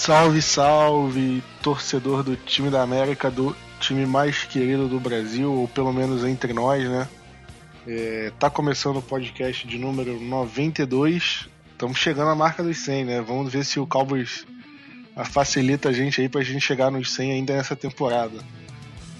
Salve, salve, torcedor do time da América, do time mais querido do Brasil, ou pelo menos entre nós, né? É, tá começando o podcast de número 92. Estamos chegando à marca dos 100, né? Vamos ver se o Cowboys facilita a gente aí pra gente chegar nos 100 ainda nessa temporada.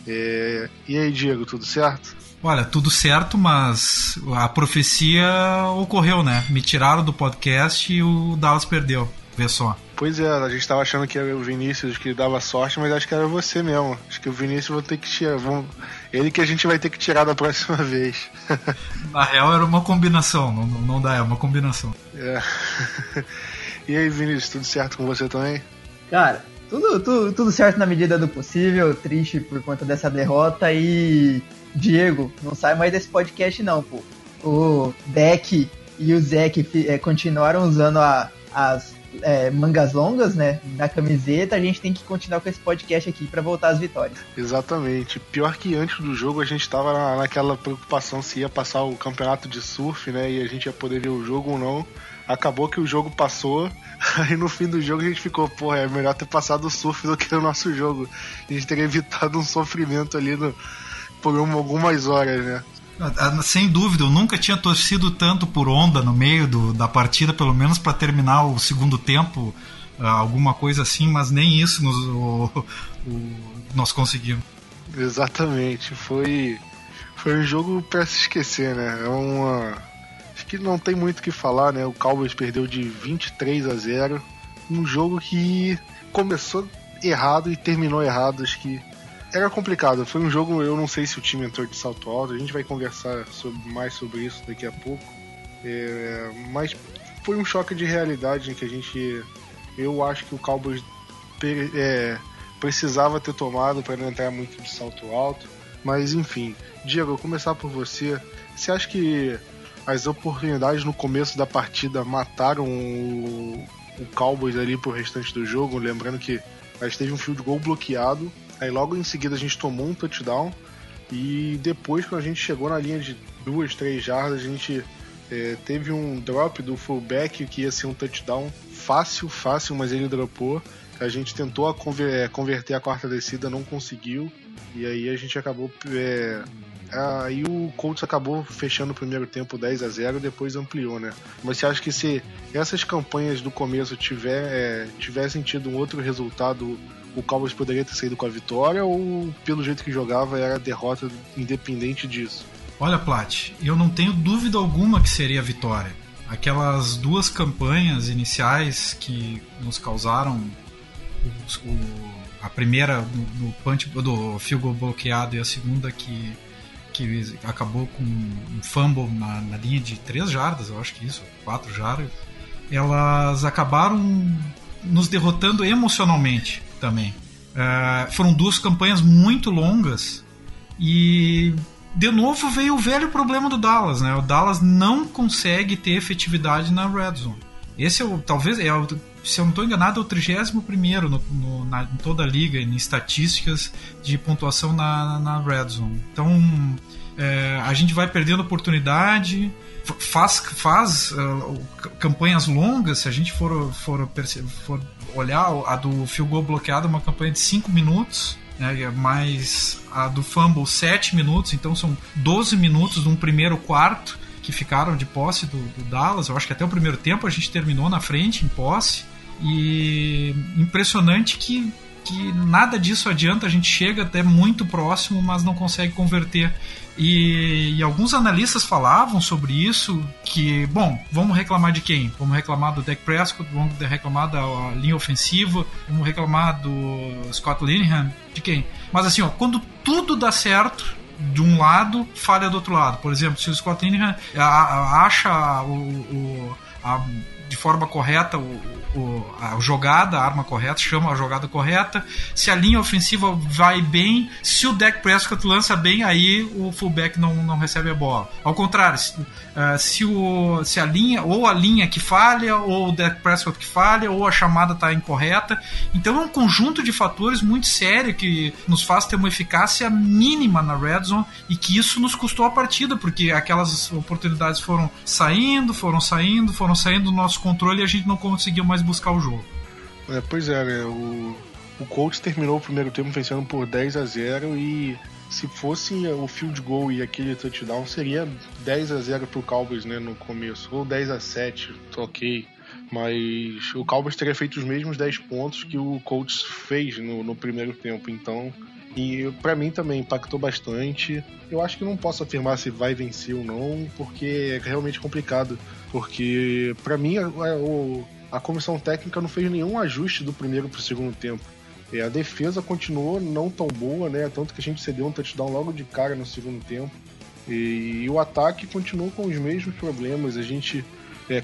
É, e aí, Diego, tudo certo? Olha, tudo certo, mas a profecia ocorreu, né? Me tiraram do podcast e o Dallas perdeu. Vê só. Pois é, a gente tava achando que era o Vinícius que dava sorte, mas acho que era você mesmo. Acho que o Vinícius vou ter que tirar. Vamos... Ele que a gente vai ter que tirar da próxima vez. Na real era uma combinação, não, não dá, é uma combinação. É. E aí, Vinícius, tudo certo com você também? Cara, tudo, tudo, tudo certo na medida do possível, triste por conta dessa derrota e. Diego, não sai mais desse podcast não, pô. O Deck e o Zeke é, continuaram usando a, as é, mangas longas, né, na camiseta, a gente tem que continuar com esse podcast aqui para voltar às vitórias. Exatamente. Pior que antes do jogo a gente tava na, naquela preocupação se ia passar o campeonato de surf, né, e a gente ia poder ver o jogo ou não. Acabou que o jogo passou, aí no fim do jogo a gente ficou, porra, é melhor ter passado o surf do que o nosso jogo. A gente teria evitado um sofrimento ali no, por uma, algumas horas, né. Sem dúvida, eu nunca tinha torcido tanto por onda no meio do, da partida, pelo menos para terminar o segundo tempo, alguma coisa assim, mas nem isso nos, o, o, nós conseguimos. Exatamente, foi, foi um jogo para se esquecer, né? É uma. Acho que não tem muito o que falar, né? O Cowboys perdeu de 23 a 0. Um jogo que começou errado e terminou errado. Acho que era complicado. Foi um jogo, eu não sei se o time entrou de salto alto, a gente vai conversar sobre, mais sobre isso daqui a pouco. É, mas foi um choque de realidade em que a gente. Eu acho que o Cowboys é, precisava ter tomado para não entrar muito de salto alto. Mas enfim, Diego, vou começar por você. Você acha que as oportunidades no começo da partida mataram o, o Cowboys ali pro restante do jogo? Lembrando que a gente teve um field goal bloqueado Aí logo em seguida a gente tomou um touchdown. E depois, quando a gente chegou na linha de duas, três jardas, a gente é, teve um drop do fullback que ia ser um touchdown fácil, fácil, mas ele dropou. A gente tentou a conver é, converter a quarta descida, não conseguiu. E aí a gente acabou. É, aí o Colts acabou fechando o primeiro tempo 10 a 0 depois ampliou, né? Mas você acha que se essas campanhas do começo tiver, é, tivessem tido um outro resultado o Cowboys poderia ter saído com a vitória ou pelo jeito que jogava era derrota independente disso? Olha, Plat, eu não tenho dúvida alguma que seria a vitória. Aquelas duas campanhas iniciais que nos causaram o, a primeira do, punch, do field goal bloqueado e a segunda que, que acabou com um fumble na, na linha de três jardas, eu acho que isso, quatro jardas, elas acabaram nos derrotando emocionalmente também. Uh, foram duas campanhas muito longas e de novo veio o velho problema do Dallas, né? O Dallas não consegue ter efetividade na red zone. Esse é o, talvez, é o, se eu não estou enganado, é o 31 primeiro no, no, na, em toda a liga, em estatísticas de pontuação na, na red zone. Então, é, a gente vai perdendo oportunidade, faz, faz uh, campanhas longas, se a gente for, for, for olhar a do field bloqueado, uma campanha de 5 minutos, né, mais a do fumble 7 minutos, então são 12 minutos num primeiro quarto que ficaram de posse do, do Dallas. Eu acho que até o primeiro tempo a gente terminou na frente, em posse. E impressionante que que nada disso adianta, a gente chega até muito próximo, mas não consegue converter. E, e, alguns analistas falavam sobre isso, que, bom, vamos reclamar de quem? Vamos reclamar do Dak Prescott, vamos reclamar da linha ofensiva, vamos reclamar do Scott Linehan, de quem? Mas assim, ó, quando tudo dá certo, de um lado, falha do outro lado. Por exemplo, se o Scott Linehan acha o, o a, de forma correta o, o, a jogada, a arma correta, chama a jogada correta. Se a linha ofensiva vai bem, se o deck Prescott lança bem, aí o fullback não, não recebe a bola. Ao contrário, se, uh, se, o, se a linha, ou a linha que falha, ou o deck Prescott que falha, ou a chamada está incorreta. Então é um conjunto de fatores muito sério que nos faz ter uma eficácia mínima na red zone e que isso nos custou a partida, porque aquelas oportunidades foram saindo, foram saindo, foram saindo do nosso controle e a gente não conseguiu mais buscar o jogo. É, pois é, né? O, o Colts terminou o primeiro tempo vencendo por 10 a 0 e se fosse o field goal e aquele touchdown, seria 10 a 0 pro Cowboys, né, no começo, ou 10 a 7, ok. Mas o Cowboys teria feito os mesmos 10 pontos que o Colts fez no, no primeiro tempo, então e para mim também impactou bastante. Eu acho que não posso afirmar se vai vencer ou não, porque é realmente complicado. Porque para mim a, a, comissão técnica não fez nenhum ajuste do primeiro para o segundo tempo. E a defesa continuou não tão boa, né? Tanto que a gente cedeu um touchdown logo de cara no segundo tempo. E, e o ataque continuou com os mesmos problemas. A gente é,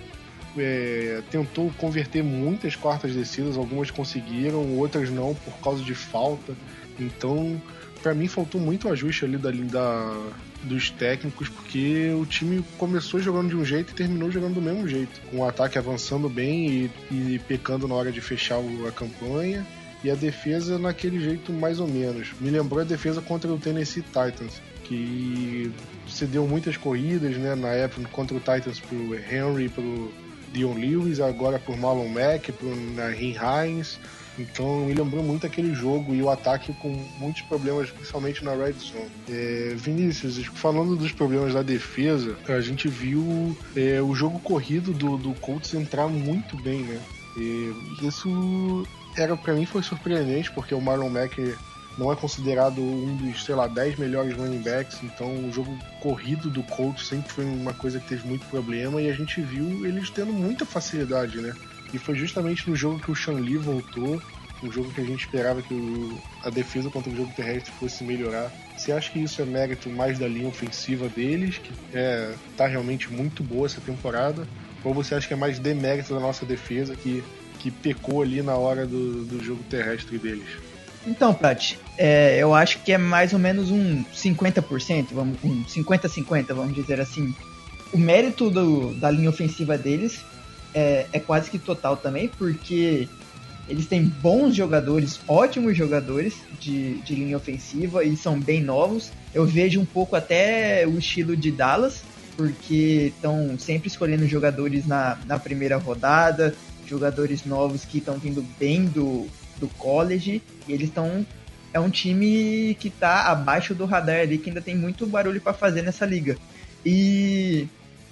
é, tentou converter muitas quartas descidas, algumas conseguiram, outras não por causa de falta. Então, para mim faltou muito ajuste ali da, da, dos técnicos, porque o time começou jogando de um jeito e terminou jogando do mesmo jeito, com o ataque avançando bem e, e pecando na hora de fechar a campanha. E a defesa naquele jeito mais ou menos. Me lembrou a defesa contra o Tennessee Titans, que cedeu muitas corridas, né? Na época contra o Titans pro Henry, pro Dion Lewis, agora por Marlon Mack, pro Nahin Hines. Então me lembrou muito aquele jogo e o ataque com muitos problemas, principalmente na red zone. É, Vinícius, falando dos problemas da defesa, a gente viu é, o jogo corrido do, do Colts entrar muito bem, né? E isso era para mim foi surpreendente porque o Marlon Mack não é considerado um dos, sei lá, 10 melhores running backs, então o jogo corrido do Colts sempre foi uma coisa que teve muito problema e a gente viu eles tendo muita facilidade, né? E foi justamente no jogo que o Sean Lee voltou, um jogo que a gente esperava que o, a defesa contra o jogo terrestre fosse melhorar. Você acha que isso é mérito mais da linha ofensiva deles, que é, tá realmente muito boa essa temporada? Ou você acha que é mais demérito da nossa defesa, que, que pecou ali na hora do, do jogo terrestre deles? Então, Prat, é, eu acho que é mais ou menos um 50%, vamos, um 50-50, vamos dizer assim. O mérito do, da linha ofensiva deles é, é quase que total também, porque eles têm bons jogadores, ótimos jogadores de, de linha ofensiva e são bem novos. Eu vejo um pouco até o estilo de Dallas, porque estão sempre escolhendo jogadores na, na primeira rodada, jogadores novos que estão vindo bem do, do college, e eles estão. É um time que está abaixo do radar ali, que ainda tem muito barulho para fazer nessa liga. E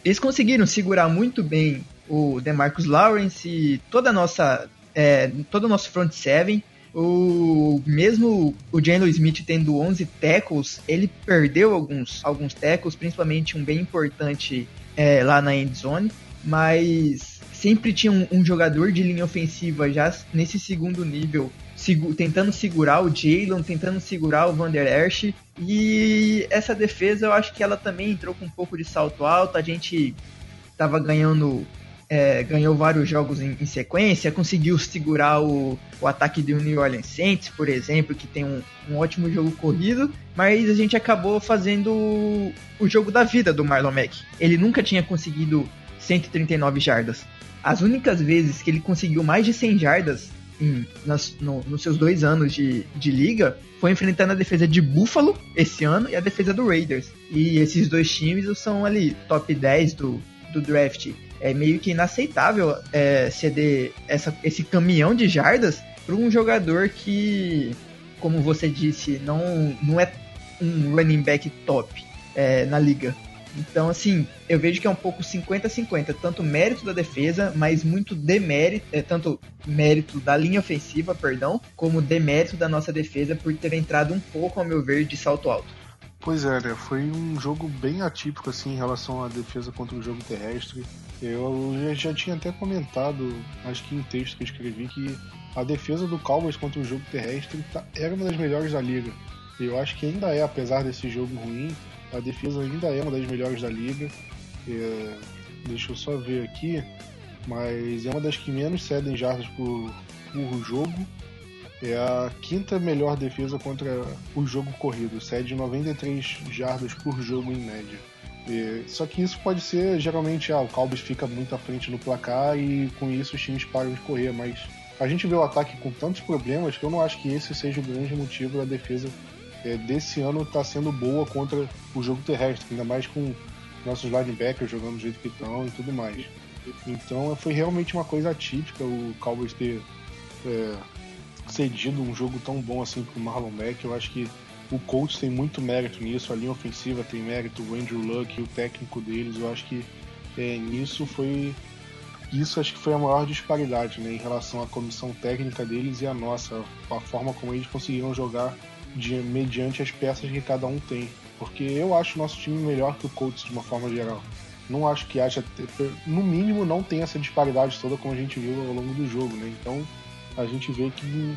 eles conseguiram segurar muito bem o DeMarcus Lawrence toda nossa, é, todo o nosso front seven. O mesmo o Jalen Smith tendo 11 tackles, ele perdeu alguns, alguns tackles, principalmente um bem importante é, lá na end zone, mas sempre tinha um, um, jogador de linha ofensiva já nesse segundo nível, tentando segurar o Jalen, tentando segurar o Van Der Esch, e essa defesa eu acho que ela também entrou com um pouco de salto alto, a gente tava ganhando é, ganhou vários jogos em, em, sequência, conseguiu segurar o, o ataque do New Orleans Saints, por exemplo, que tem um, um ótimo jogo corrido, mas a gente acabou fazendo o, o jogo da vida do Marlon Mack. Ele nunca tinha conseguido 139 jardas. As únicas vezes que ele conseguiu mais de 100 jardas em, nas, no, nos seus dois anos de, de liga foi enfrentando a defesa de Buffalo esse ano e a defesa do Raiders. E esses dois times são ali top 10 do, do draft é meio que inaceitável é, ceder essa, esse caminhão de jardas para um jogador que, como você disse, não, não é um running back top é, na liga. Então, assim, eu vejo que é um pouco 50-50, tanto mérito da defesa, mas muito demérito, é, tanto mérito da linha ofensiva, perdão, como demérito da nossa defesa por ter entrado um pouco, ao meu ver, de salto alto. Pois é, né? Foi um jogo bem atípico assim em relação à defesa contra o jogo terrestre. Eu já tinha até comentado, acho que em texto que eu escrevi, que a defesa do Cowboys contra o jogo terrestre tá, era uma das melhores da liga. Eu acho que ainda é, apesar desse jogo ruim, a defesa ainda é uma das melhores da liga. É, deixa eu só ver aqui, mas é uma das que menos cedem jardas por, por jogo. É a quinta melhor defesa contra o jogo corrido, cede 93 jardas por jogo em média. É, só que isso pode ser geralmente, ah, o Cowboys fica muito à frente no placar e com isso os times param de correr, mas a gente vê o ataque com tantos problemas que eu não acho que esse seja o grande motivo da defesa é, desse ano estar tá sendo boa contra o jogo terrestre, ainda mais com nossos linebackers jogando do jeito que estão e tudo mais. Então foi realmente uma coisa atípica o Cowboys ter é, cedido um jogo tão bom assim pro Marlon Mack. Eu acho que o Colts tem muito mérito nisso, a linha ofensiva tem mérito, o Andrew Luck, o técnico deles. Eu acho que é, nisso foi isso acho que foi a maior disparidade né, em relação à comissão técnica deles e a nossa, a forma como eles conseguiram jogar de, mediante as peças que cada um tem. Porque eu acho o nosso time melhor que o Colts de uma forma geral. Não acho que haja, no mínimo, não tem essa disparidade toda como a gente viu ao longo do jogo, né? Então a gente vê que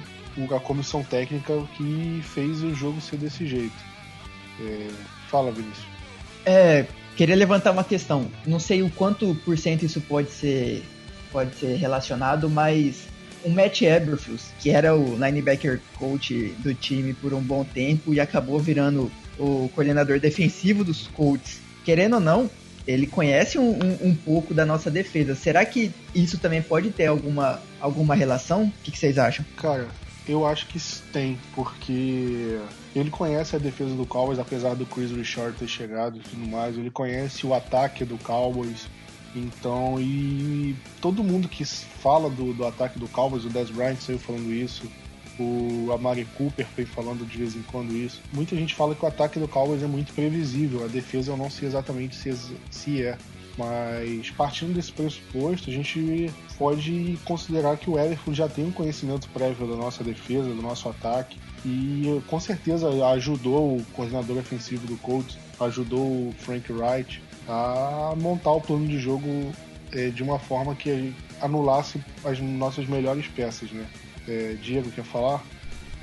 a comissão técnica que fez o jogo ser desse jeito. É... Fala, Vinícius. É, queria levantar uma questão. Não sei o quanto por cento isso pode ser, pode ser relacionado, mas o Matt Eberflus, que era o linebacker coach do time por um bom tempo e acabou virando o coordenador defensivo dos Colts, querendo ou não, ele conhece um, um, um, pouco da nossa defesa. Será que isso também pode ter alguma, alguma relação? O que, que vocês acham? Cara, eu acho que tem, porque ele conhece a defesa do Cowboys, apesar do Chris Richard ter chegado e tudo mais. Ele conhece o ataque do Cowboys. Então, e todo mundo que fala do, do ataque do Cowboys, o Dez Bryant saiu falando isso, o Amari Cooper vem falando de vez em quando isso. Muita gente fala que o ataque do Cowboys é muito previsível, a defesa eu não sei exatamente se, se é. Mas partindo desse pressuposto, a gente pode considerar que o Everton já tem um conhecimento prévio da nossa defesa, do nosso ataque, e com certeza ajudou o coordenador ofensivo do Colts, ajudou o Frank Wright a montar o plano de jogo é, de uma forma que anulasse as nossas melhores peças, né? É, Diego, quer falar?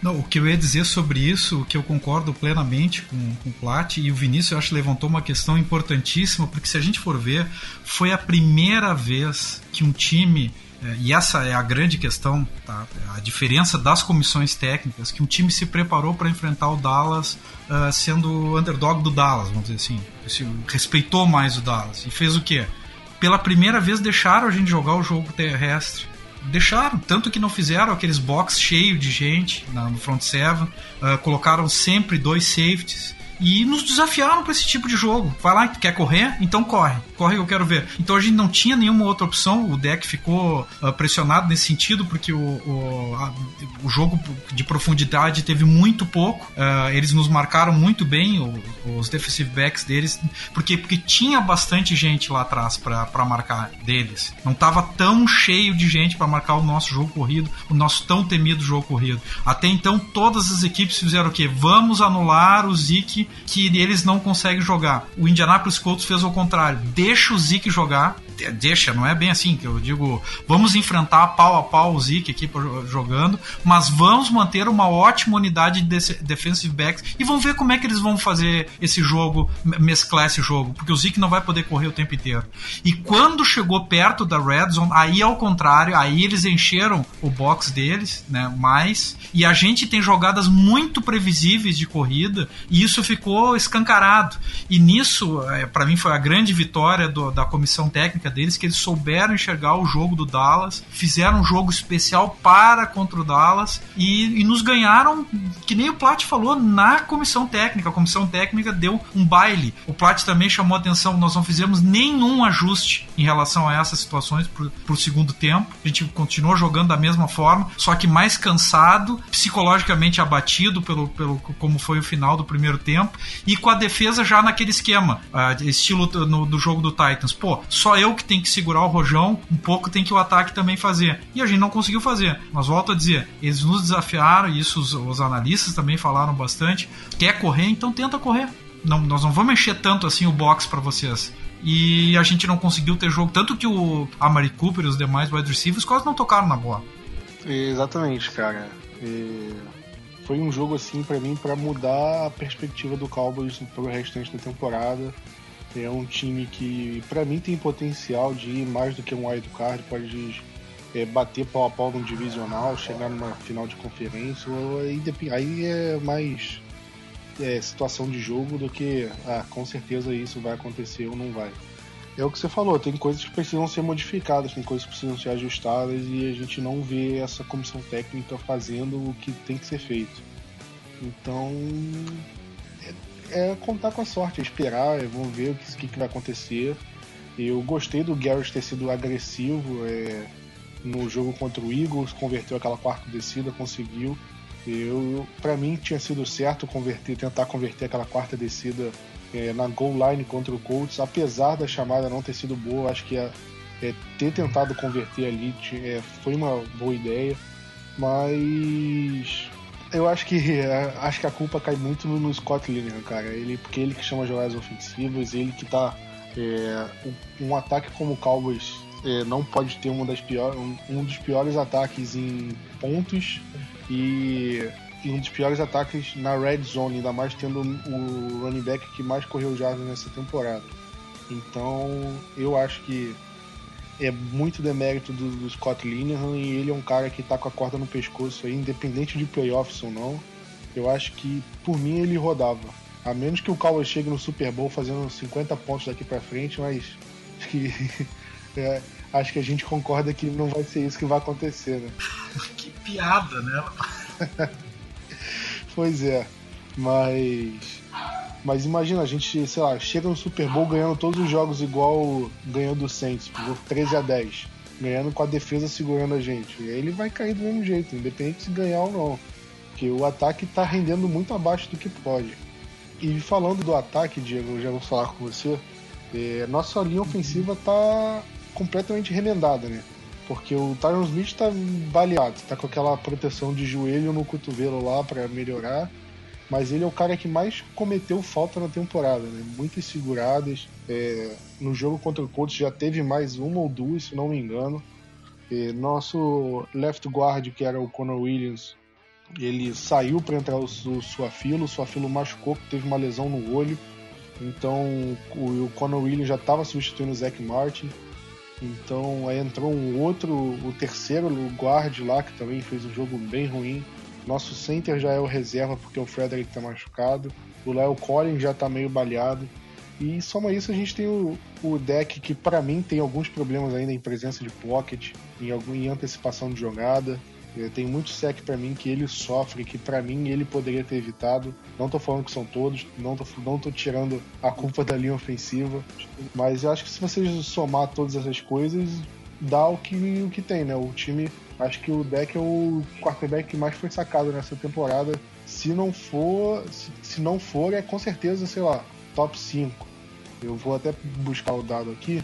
Não, o que eu ia dizer sobre isso, o que eu concordo plenamente com, com o Plat e o Vinícius, eu acho levantou uma questão importantíssima, porque se a gente for ver, foi a primeira vez que um time é, e essa é a grande questão, tá? a diferença das comissões técnicas, que um time se preparou para enfrentar o Dallas uh, sendo o underdog do Dallas, vamos dizer assim. Respeitou mais o Dallas. E fez o quê? Pela primeira vez deixaram a gente jogar o jogo terrestre deixaram, tanto que não fizeram aqueles box cheio de gente no front seven, uh, colocaram sempre dois safeties e nos desafiaram para esse tipo de jogo. Vai lá, quer correr? Então corre. Corre que eu quero ver. Então a gente não tinha nenhuma outra opção. O deck ficou uh, pressionado nesse sentido, porque o, o, a, o, jogo de profundidade teve muito pouco. Uh, eles nos marcaram muito bem, o, os defensive backs deles, porque, porque tinha bastante gente lá atrás para marcar deles. Não estava tão cheio de gente para marcar o nosso jogo corrido, o nosso tão temido jogo corrido. Até então, todas as equipes fizeram o quê? Vamos anular o Zeke que eles não conseguem jogar. O Indianapolis Colts fez o contrário, deixa o Zeke jogar deixa, não é bem assim que eu digo, vamos enfrentar pau a pau o Zeke aqui jogando, mas vamos manter uma ótima unidade de defensive backs e vamos ver como é que eles vão fazer esse jogo, mesclar esse jogo, porque o Zeke não vai poder correr o tempo inteiro. E quando chegou perto da red zone, aí ao contrário, aí eles encheram o box deles, né, mais, e a gente tem jogadas muito previsíveis de corrida, e isso ficou escancarado. E nisso, é, para mim foi a grande vitória do, da comissão técnica técnica deles que eles souberam enxergar o jogo do Dallas, fizeram um jogo especial para contra o Dallas e, e nos ganharam, que nem o Plat falou, na comissão técnica. A comissão técnica deu um baile. O Plat também chamou atenção, nós não fizemos nenhum ajuste em relação a essas situações para o segundo tempo. A gente continuou jogando da mesma forma, só que mais cansado, psicologicamente abatido pelo, pelo como foi o final do primeiro tempo tempo, e com a defesa já naquele esquema, uh, estilo no, do jogo do Titans. Pô, só eu que tenho que segurar o rojão, um pouco tem que o ataque também fazer. E a gente não conseguiu fazer. Mas volto a dizer, eles nos desafiaram, e isso os, os analistas também falaram bastante. Quer correr, então tenta correr. Não, nós não vamos mexer tanto assim o box para vocês e a gente não conseguiu ter jogo. Tanto que o Amari Cooper e os demais wide receivers quase não tocaram na bola. Exatamente, cara. E foi um jogo assim para mim para mudar a perspectiva do Cowboys pro restante da temporada. É um time que para mim tem potencial de ir mais do que um wild card, pode é, bater pau a pau no divisional, chegar numa final de conferência, aí, aí é mais é, situação de jogo do que, ah, com certeza isso vai acontecer ou não vai. É o que você falou, tem coisas que precisam ser modificadas, tem coisas que precisam ser ajustadas e a gente não vê essa comissão técnica fazendo o que tem que ser feito. Então, é, contar com a sorte, é esperar, é, vamos ver o que, que, vai acontecer. Eu gostei do Garrett ter sido agressivo é, no jogo contra o Eagles, converteu aquela quarta descida, conseguiu. Eu, para mim tinha sido certo converter, tentar converter aquela quarta descida é, na goal line contra o Colts, apesar da chamada não ter sido boa, acho que é, ter tentado converter ali é, foi uma boa ideia, mas eu acho que é, acho que a culpa cai muito no, no Scott Linehan, cara. Ele porque ele que chama jogadas ofensivas, ele que tá é, um, ataque como o Cowboys é, não pode ter uma das piores, um, um dos piores ataques em pontos e, e, um dos piores ataques na red zone, ainda mais tendo o running back que mais correu jardas nessa temporada. Então eu acho que é muito demérito do, do Scott Linehan e ele é um cara que tá com a corda no pescoço aí, independente de playoffs ou não. Eu acho que por mim ele rodava. A menos que o Cowboys chegue no Super Bowl fazendo 50 pontos daqui para frente, mas acho que é, acho que a gente concorda que não vai ser isso que vai acontecer, né? que piada, né? pois é, mas. Mas imagina, a gente, sei lá, chega no Super Bowl ganhando todos os jogos igual ganhou do Saints, por 13 a 10, ganhando com a defesa segurando a gente. E aí ele vai cair do mesmo jeito, independente se ganhar ou não. Porque o ataque tá rendendo muito abaixo do que pode. E falando do ataque, Diego, eu já vou falar com você. É, nossa linha ofensiva tá completamente remendada, né? Porque o Tyron Smith tá baleado, tá com aquela proteção de joelho no cotovelo lá para melhorar. Mas ele é o cara que mais cometeu falta na temporada, né? Muitas seguradas. É, no jogo contra o Colts já teve mais uma ou duas, se não me engano. Nosso left guard, que era o Conor Williams, ele saiu para entrar o, o Suafilo. O Suafilo machucou, teve uma lesão no olho. Então o, o Conor Williams já estava substituindo o Zach Martin. Então aí entrou um outro, o terceiro guard lá, que também fez um jogo bem ruim. Nosso center já é o reserva porque o Frederick tá machucado. O Léo Collins já tá meio baleado. E soma isso, a gente tem o, o deck que para mim tem alguns problemas ainda em presença de pocket, em, algum, em antecipação de jogada. Tem muito sec para mim que ele sofre, que para mim ele poderia ter evitado. Não tô falando que são todos, não tô, não tô tirando a culpa da linha ofensiva, mas eu acho que se você somar todas essas coisas, dá o que, o que tem, né? O time, acho que o deck é o quarterback que mais foi sacado nessa temporada. Se não for, se, não for, é com certeza, sei lá, top 5. Eu vou até buscar o dado aqui.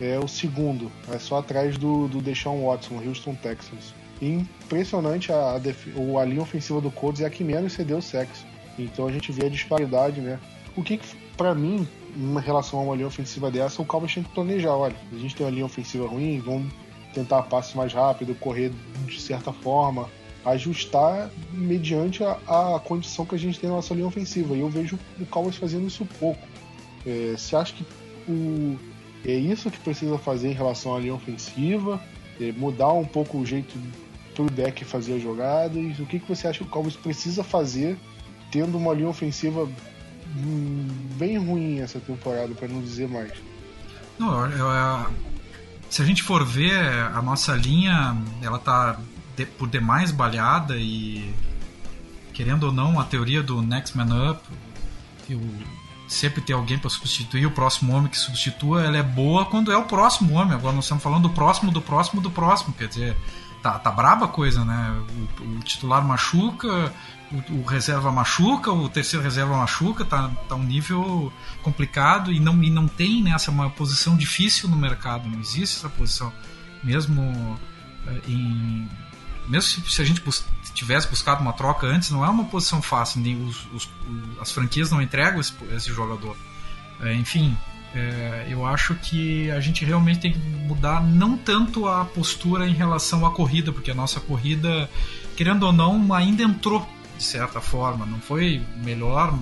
É o segundo, é só atrás do, do Deshaun Watson, Houston Texans impressionante a, a, a linha ofensiva do Colts é a que menos cedeu sexo. Então a gente vê a disparidade, né? O que, que para mim, em relação a uma linha ofensiva dessa, o Cowboys tem que planejar. Olha, a gente tem uma linha ofensiva ruim, vamos tentar passe mais rápido, correr de certa forma, ajustar mediante a, a, condição que a gente tem na nossa linha ofensiva. E eu vejo o Cowboys fazendo isso pouco. É, você acha que o, é isso que precisa fazer em relação à linha ofensiva? É, mudar um pouco o jeito pro deck fazer as jogadas? O que, que você acha que o Cowboys precisa fazer tendo uma linha ofensiva hum, bem ruim essa temporada, para não dizer mais? Não, eu, eu, se a gente for ver, a nossa linha ela tá de, por demais balhada e querendo ou não, a teoria do Next Man Up, o, sempre ter alguém para substituir o próximo homem que substitua, ela é boa quando é o próximo homem. Agora nós estamos falando do próximo, do próximo, do próximo. Quer dizer, tá, tá braba a coisa, né? O, o titular machuca, o, reserva machuca, o terceiro reserva machuca, tá, tá um nível complicado e não, e não tem né, uma posição difícil no mercado, não existe essa posição. Mesmo eh, em. Mesmo se, se a gente bus tivesse buscado uma troca antes, não é uma posição fácil, nem os, os, as franquias não entregam esse, esse jogador. É, enfim, é, eu acho que a gente realmente tem que mudar não tanto a postura em relação à corrida, porque a nossa corrida, querendo ou não, ainda entrou de certa forma. Não foi melhor,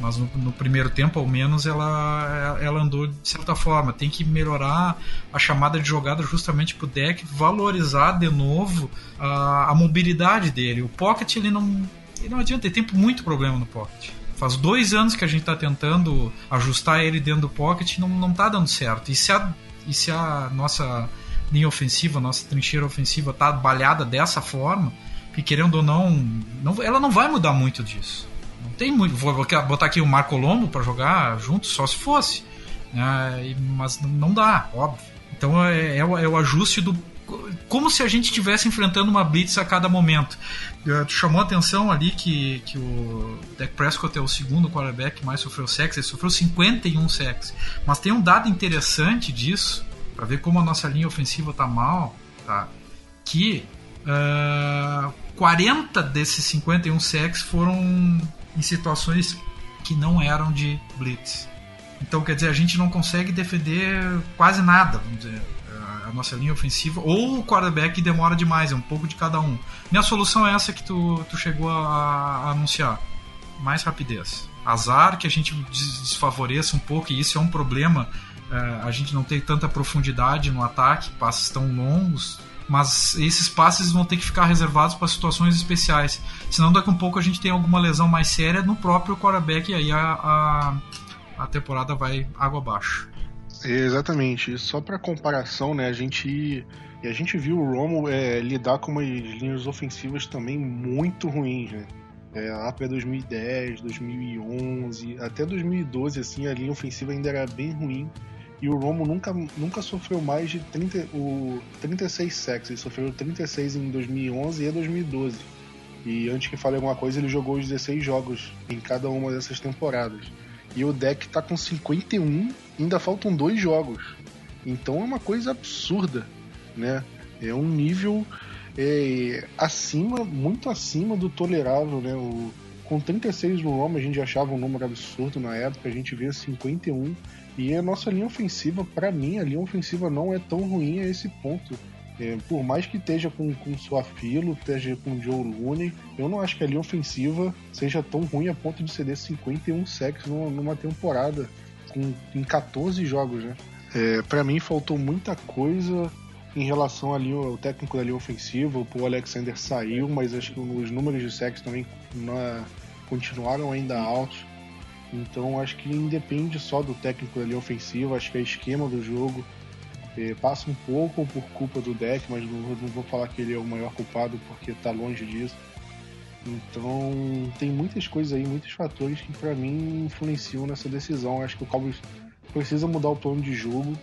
mas no, no, primeiro tempo, ao menos, ela, ela andou de certa forma. Tem que melhorar a chamada de jogada justamente para o deck, valorizar de novo a, a mobilidade dele. O Pocket, ele não, ele não adianta, ele tem muito problema no Pocket. Faz dois anos que a gente está tentando ajustar ele dentro do pocket e não, não tá dando certo. E se a, e se a nossa linha ofensiva, nossa trincheira ofensiva tá balhada dessa forma, que querendo ou não, não ela não vai mudar muito disso. Não tem muito. Vou botar aqui o Marco Lombo para jogar junto, só se fosse. Né? Mas não dá, óbvio. Então é, é, o, é o ajuste do como se a gente estivesse enfrentando uma blitz a cada momento. Uh, chamou a atenção ali que, que o Dak Prescott é o segundo quarterback que mais sofreu sacks, ele sofreu 51 sacks. Mas tem um dado interessante disso, para ver como a nossa linha ofensiva tá mal, tá? que uh, 40 desses 51 sacks foram em situações que não eram de blitz. Então, quer dizer, a gente não consegue defender quase nada, vamos dizer a nossa linha ofensiva, ou o quarterback demora demais, é um pouco de cada um. Minha solução é essa que tu, tu chegou a, a anunciar: mais rapidez. Azar que a gente desfavoreça um pouco, e isso é um problema. É, a gente não tem tanta profundidade no ataque, passes tão longos, mas esses passes vão ter que ficar reservados para situações especiais. Senão, daqui a um pouco a gente tem alguma lesão mais séria no próprio quarterback e aí a, a, a temporada vai água abaixo. Exatamente. Só para comparação, né, a gente e a gente viu o Romo é, lidar com umas linhas ofensivas também muito ruins, né? É, lá para 2010, 2011, até 2012, assim, a linha ofensiva ainda era bem ruim. E o Romo nunca, nunca sofreu mais de 30, o, 36 sacks. Ele sofreu 36 em 2011 e 2012. E antes que fale alguma coisa, ele jogou os 16 jogos em cada uma dessas temporadas. E o deck tá com 51, ainda faltam dois jogos. Então é uma coisa absurda, né? É um nível é, acima, muito acima do tolerável, né? O, com 36 no Roma a gente achava um número absurdo na época, a gente vê 51. E a nossa linha ofensiva, para mim, a linha ofensiva não é tão ruim a esse ponto. É, por mais que esteja com, com Suafilo, esteja com Joe Looney, eu não acho que a linha ofensiva seja tão ruim a ponto de ceder 51 sacks numa, numa temporada com, em 14 jogos, né? É, para mim faltou muita coisa em relação ali ao técnico da linha ofensiva, o Alexander saiu, mas acho que os números de sacks também não, continuaram ainda altos. Então acho que independe só do técnico da linha ofensiva, acho que é esquema do jogo, é, passa um pouco por culpa do deck, mas não, não, vou falar que ele é o maior culpado porque está longe disso. Então tem muitas coisas aí, muitos fatores que para mim influenciam nessa decisão. Acho que o Cowboys precisa mudar o plano de jogo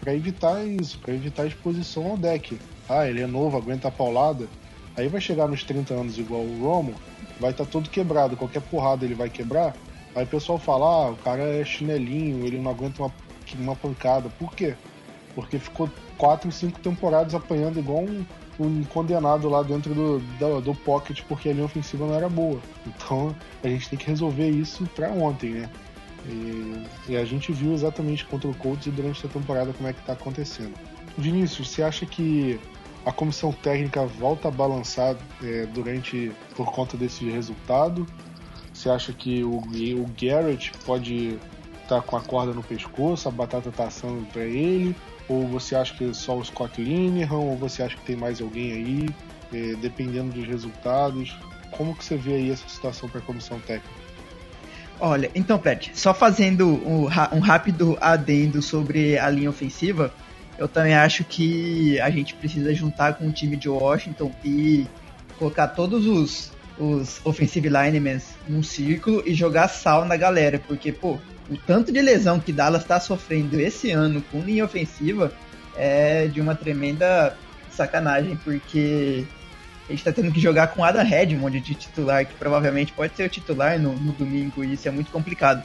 para evitar isso, para evitar a exposição ao deck. Ah, ele é novo, aguenta a paulada. Aí vai chegar nos 30 anos igual o Romo, vai estar tá todo quebrado, qualquer porrada ele vai quebrar. Aí o pessoal fala, ah, o cara é chinelinho, ele não aguenta uma, uma pancada. Por quê? porque ficou quatro, cinco temporadas apanhando igual um, um condenado lá dentro do, do, do, pocket porque a linha ofensiva não era boa. Então a gente tem que resolver isso para ontem, né? E, e, a gente viu exatamente contra o Colts e durante a temporada como é que tá acontecendo. Vinícius, você acha que a comissão técnica volta a balançar é, durante por conta desse resultado? Você acha que o, o Garrett pode estar tá com a corda no pescoço, a batata tá assando para ele? Ou você acha que é só o Scott Linehan? Ou você acha que tem mais alguém aí? É, dependendo dos resultados. Como que você vê aí essa situação para a comissão técnica? Olha, então, Pet, só fazendo um, um, rápido adendo sobre a linha ofensiva, eu também acho que a gente precisa juntar com o time de Washington e colocar todos os, os offensive linemen num círculo e jogar sal na galera, porque, pô, o tanto de lesão que Dallas está sofrendo esse ano com linha ofensiva é de uma tremenda sacanagem, porque a gente tá tendo que jogar com Adam Redmond de titular, que provavelmente pode ser o titular no, no domingo, e isso é muito complicado.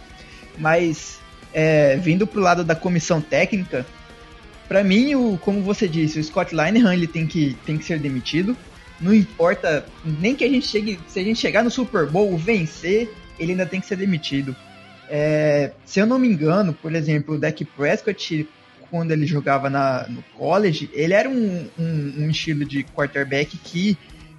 Mas, é, vindo pro lado da comissão técnica, para mim, o, como você disse, o Scott Linehan ele tem que, tem que ser demitido. Não importa, nem que a gente chegue, se a gente chegar no Super Bowl, vencer, ele ainda tem que ser demitido. É, se eu não me engano, por exemplo, o Dak Prescott, quando ele jogava na, no college, ele era um, um, um estilo de quarterback que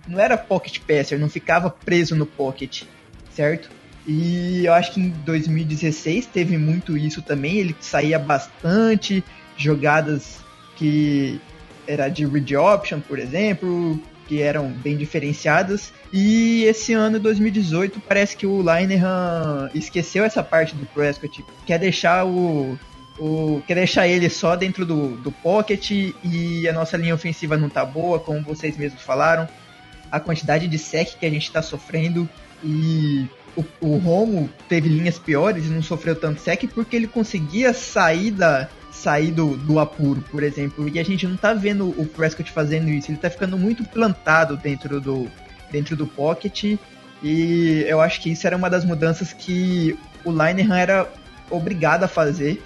não era pocket passer, não ficava preso no pocket, certo? E eu acho que em 2016 teve muito isso também, ele saía bastante, jogadas que era de read option, por exemplo, que eram bem diferenciadas. E esse ano, 2018, parece que o Linehan esqueceu essa parte do Prescott, quer deixar o, o quer deixar ele só dentro do, do pocket e a nossa linha ofensiva não tá boa, como vocês mesmos falaram a quantidade de sec que a gente está sofrendo e o, o Romo teve linhas piores e não sofreu tanto sec porque ele conseguia sair da sair do, do apuro, por exemplo, e a gente não tá vendo o Prescott fazendo isso, ele tá ficando muito plantado dentro do dentro do pocket. E eu acho que isso era uma das mudanças que o Linehan era obrigado a fazer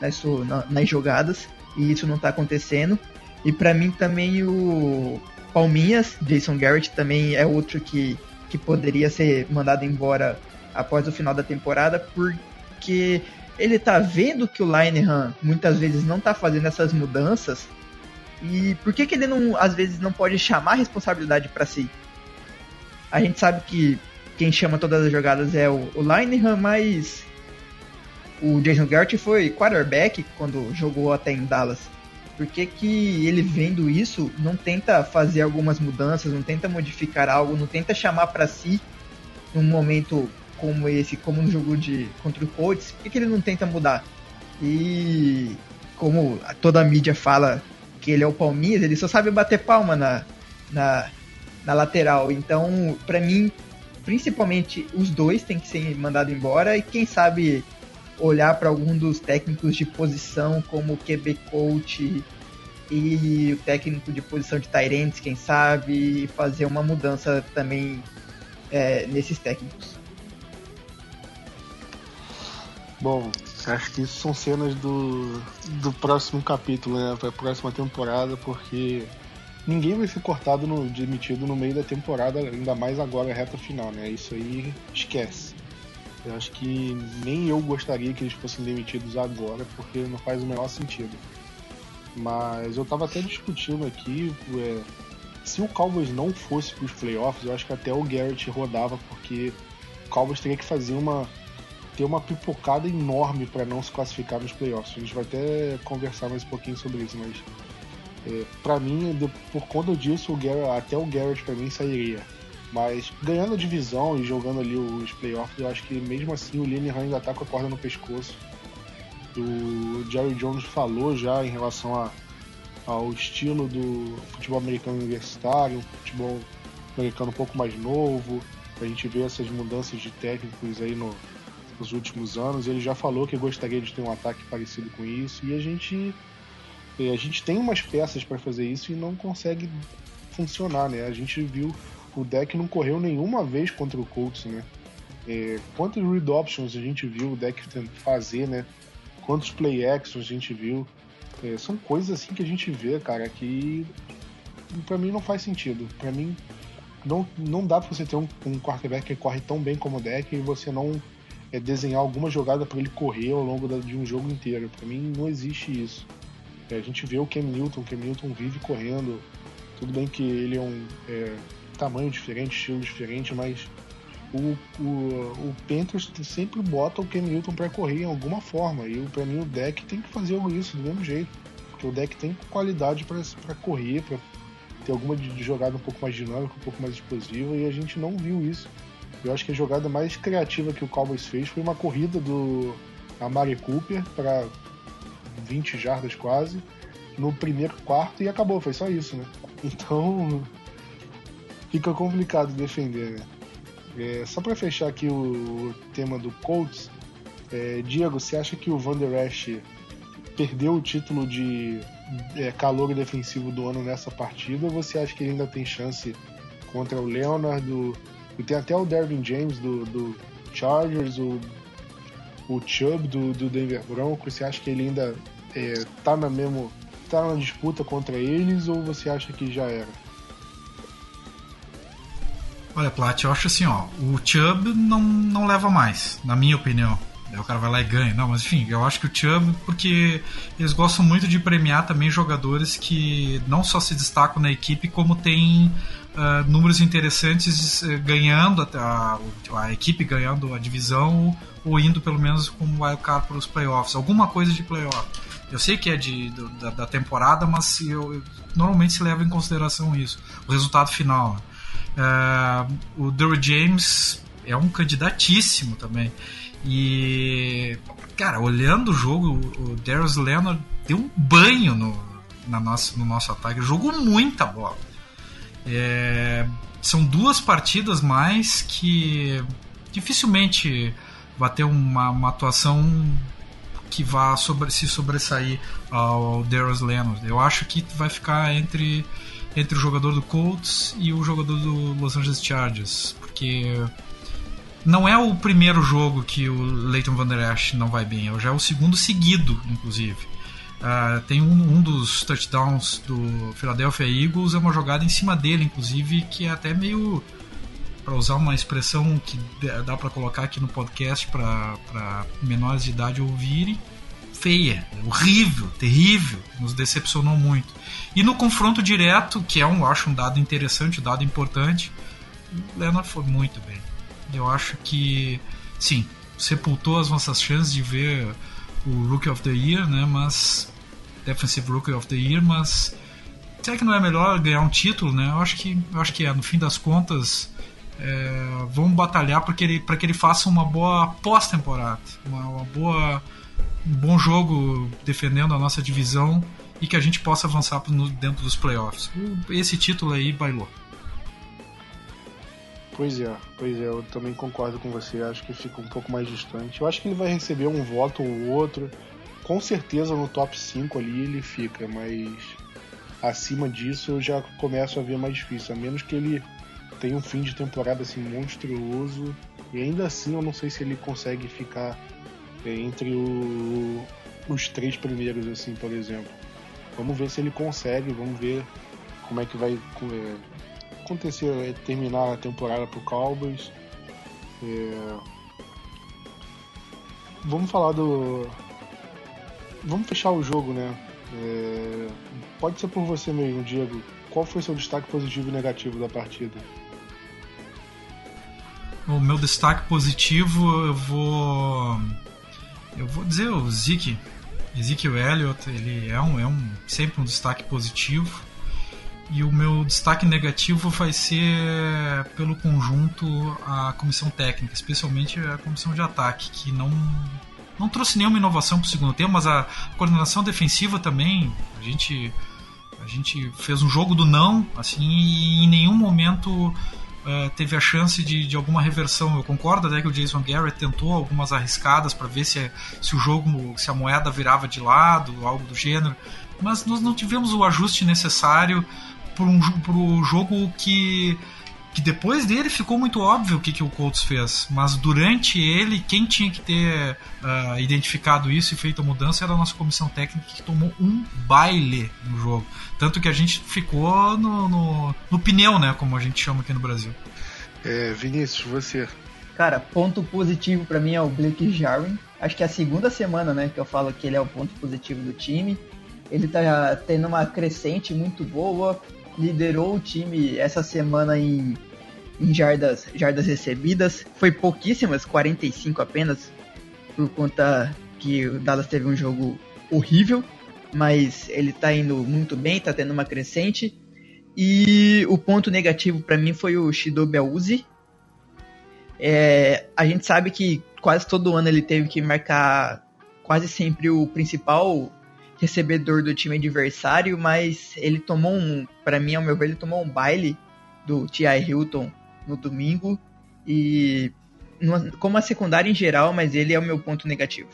nas, nas jogadas. E isso não tá acontecendo. E para mim também o, Palminhas, Jason Garrett também é outro que, que poderia ser mandado embora após o final da temporada, porque ele tá vendo que o Linehan muitas vezes não tá fazendo essas mudanças. E por que, que ele não, às vezes, não pode chamar a responsabilidade para si? A gente sabe que quem chama todas as jogadas é o, o Linehan, mas o Jason Garrett foi quarterback quando jogou até em Dallas. Por que, que ele vendo isso não tenta fazer algumas mudanças, não tenta modificar algo, não tenta chamar para si num momento como esse, como no jogo de contra o Colts, por que, que ele não tenta mudar? E como toda a mídia fala que ele é o Palminhas, ele só sabe bater palma na, na, na lateral. Então, para mim, principalmente os dois têm que ser mandados embora e quem sabe olhar para algum dos técnicos de posição, como o QB coach e o técnico de posição de Tyrants, quem sabe, fazer uma mudança também é, nesses técnicos. Bom, acho que isso são cenas do, do próximo capítulo, né? Para a próxima temporada, porque ninguém vai ser cortado, no, demitido no meio da temporada, ainda mais agora, reta final, né? Isso aí esquece. Eu acho que nem eu gostaria que eles fossem demitidos agora, porque não faz o menor sentido. Mas eu tava até discutindo aqui, é, se o Cowboys não fosse para os playoffs, eu acho que até o Garrett rodava, porque o Cowboys teria que fazer uma ter uma pipocada enorme para não se classificar nos playoffs. A gente vai até conversar mais um pouquinho sobre isso, mas é, para mim, por conta disso, o Garrett, até o Garrett para mim sairia. Mas ganhando a divisão e jogando ali os playoffs, eu acho que mesmo assim o Linehan ainda tá com a corda no pescoço. O Jerry Jones falou já em relação a, ao estilo do futebol americano universitário, futebol americano um pouco mais novo. A gente vê essas mudanças de técnicos aí no, nos últimos anos. Ele já falou que gostaria de ter um ataque parecido com isso e a gente a gente tem umas peças para fazer isso e não consegue funcionar, né? A gente viu o deck não correu nenhuma vez contra o Colts, né? É, quantos read options a gente viu o deck fazer, né? Quantos play actions a gente viu? É, são coisas assim que a gente vê, cara, que para mim não faz sentido. Para mim não, não dá pra você ter um, um quarterback que corre tão bem como o deck e você não é, desenhar alguma jogada para ele correr ao longo da, de um jogo inteiro. Para mim não existe isso. É, a gente vê o Cam Newton, o Cam Newton vive correndo. Tudo bem que ele é um é, tamanho diferente, estilo diferente, mas o, o, o Panthers sempre bota o Ken Newton para correr em alguma forma. E para mim o deck tem que fazer isso do mesmo jeito. Porque o deck tem qualidade para correr, para ter alguma de jogada um pouco mais dinâmica, um pouco mais explosiva, e a gente não viu isso. Eu acho que a jogada mais criativa que o Cowboys fez foi uma corrida do Amari Cooper para 20 jardas quase no primeiro quarto e acabou, foi só isso, né? Então fica complicado defender, né? É, só para fechar aqui o, tema do Colts, é, Diego, você acha que o Van Der Esch perdeu o título de é, calor defensivo do ano nessa partida, ou você acha que ele ainda tem chance contra o Leonard? E tem até o Dervin James do, do Chargers, o, o Chubb do, do Denver Broncos. Você acha que ele ainda é, tá na mesmo tá na disputa contra eles ou você acha que já era? Olha, Plat, eu acho assim, ó, o Chubb não, não leva mais, na minha opinião. O cara vai lá e ganha. Não, mas enfim, eu acho que o Chubb, porque eles gostam muito de premiar também jogadores que não só se destacam na equipe, como tem uh, números interessantes uh, ganhando a, a, a, equipe ganhando a divisão ou indo pelo menos como wildcard para os playoffs. Alguma coisa de playoff. Eu sei que é de, da, da temporada, mas eu, eu, normalmente se leva em consideração isso, o resultado final. Uh, o Derry James é um candidatíssimo também. E, cara, olhando o jogo, o Darius Leonard deu um banho no, na nossa, no nosso ataque. Jogou muita bola. É, são duas partidas mais que dificilmente vai ter uma, uma atuação que vá sobre, se sobressair ao Darius Leonard. Eu acho que vai ficar entre, entre o jogador do Colts e o jogador do Los Angeles Chargers, porque não é o primeiro jogo que o Leighton Van Der Esch não vai bem, é já é o segundo seguido, inclusive. Uh, tem um, um, dos touchdowns do Philadelphia Eagles, é uma jogada em cima dele, inclusive, que é até meio para usar uma expressão que dá para colocar aqui no podcast para menores de idade ouvirem, feia, horrível, terrível, nos decepcionou muito. E no confronto direto, que é um, acho um dado interessante, um dado importante, o Leonard foi muito bem. Eu acho que, sim, sepultou as nossas chances de ver o Rookie of the Year, né? Mas Defensive Rookie of the Year, mas será que não é melhor ganhar um título, né? Eu acho que, eu acho que é. No fim das contas, é, vamos batalhar para que ele que ele faça uma boa pós-temporada, uma, uma, boa um bom jogo defendendo a nossa divisão e que a gente possa avançar no, dentro dos playoffs. Esse título aí bailou. Pois é, pois é, eu também concordo com você, acho que fica um pouco mais distante. Eu acho que ele vai receber um voto ou outro. Com certeza no top 5 ali ele fica, mas acima disso eu já começo a ver mais difícil, a menos que ele tem um fim de temporada assim monstruoso e ainda assim eu não sei se ele consegue ficar é, entre o, os três primeiros assim, por exemplo. Vamos ver se ele consegue, vamos ver como é que vai é, acontecer, é, terminar a temporada pro Cowboys. É... Vamos falar do. Vamos fechar o jogo, né? É... Pode ser por você mesmo, Diego. Qual foi seu destaque positivo e negativo da partida? O meu destaque positivo eu vou. Eu vou dizer o Zeke. Ezekiel Elliott, ele é um, é um sempre um destaque positivo. E o meu destaque negativo vai ser pelo conjunto a comissão técnica, especialmente a comissão de ataque, que não não trouxe nenhuma inovação para o segundo tempo, mas a coordenação defensiva também, a gente a gente fez um jogo do não, assim, e em nenhum momento uh, teve a chance de, de alguma reversão. Eu concordo até que o Jason Garrett tentou algumas arriscadas para ver se, se o jogo, se a moeda virava de lado, algo do gênero, mas nós não tivemos o ajuste necessário para um pro jogo que que depois dele ficou muito óbvio o que, que o Colts fez, mas durante ele, quem tinha que ter uh, identificado isso e feito a mudança era a nossa comissão técnica que tomou um baile no jogo. Tanto que a gente ficou no, no, no pneu, né? Como a gente chama aqui no Brasil. É, Vinícius, você. Cara, ponto positivo para mim é o Blake Jarwin. Acho que é a segunda semana, né, que eu falo que ele é o ponto positivo do time. Ele tá tendo uma crescente muito boa, liderou o time essa semana em, em jardas, jardas recebidas. Foi pouquíssimas, 45 apenas, por conta que o Dallas teve um jogo horrível, mas ele tá indo muito bem, tá tendo uma crescente. E o ponto negativo para mim foi o Shido Beluzi. É, a gente sabe que quase todo ano ele teve que marcar quase sempre o principal recebedor do time adversário, mas ele tomou um, para mim, ao meu ver, ele tomou um baile do T.I. Hilton no domingo e como a secundária em geral, mas ele é o meu ponto negativo.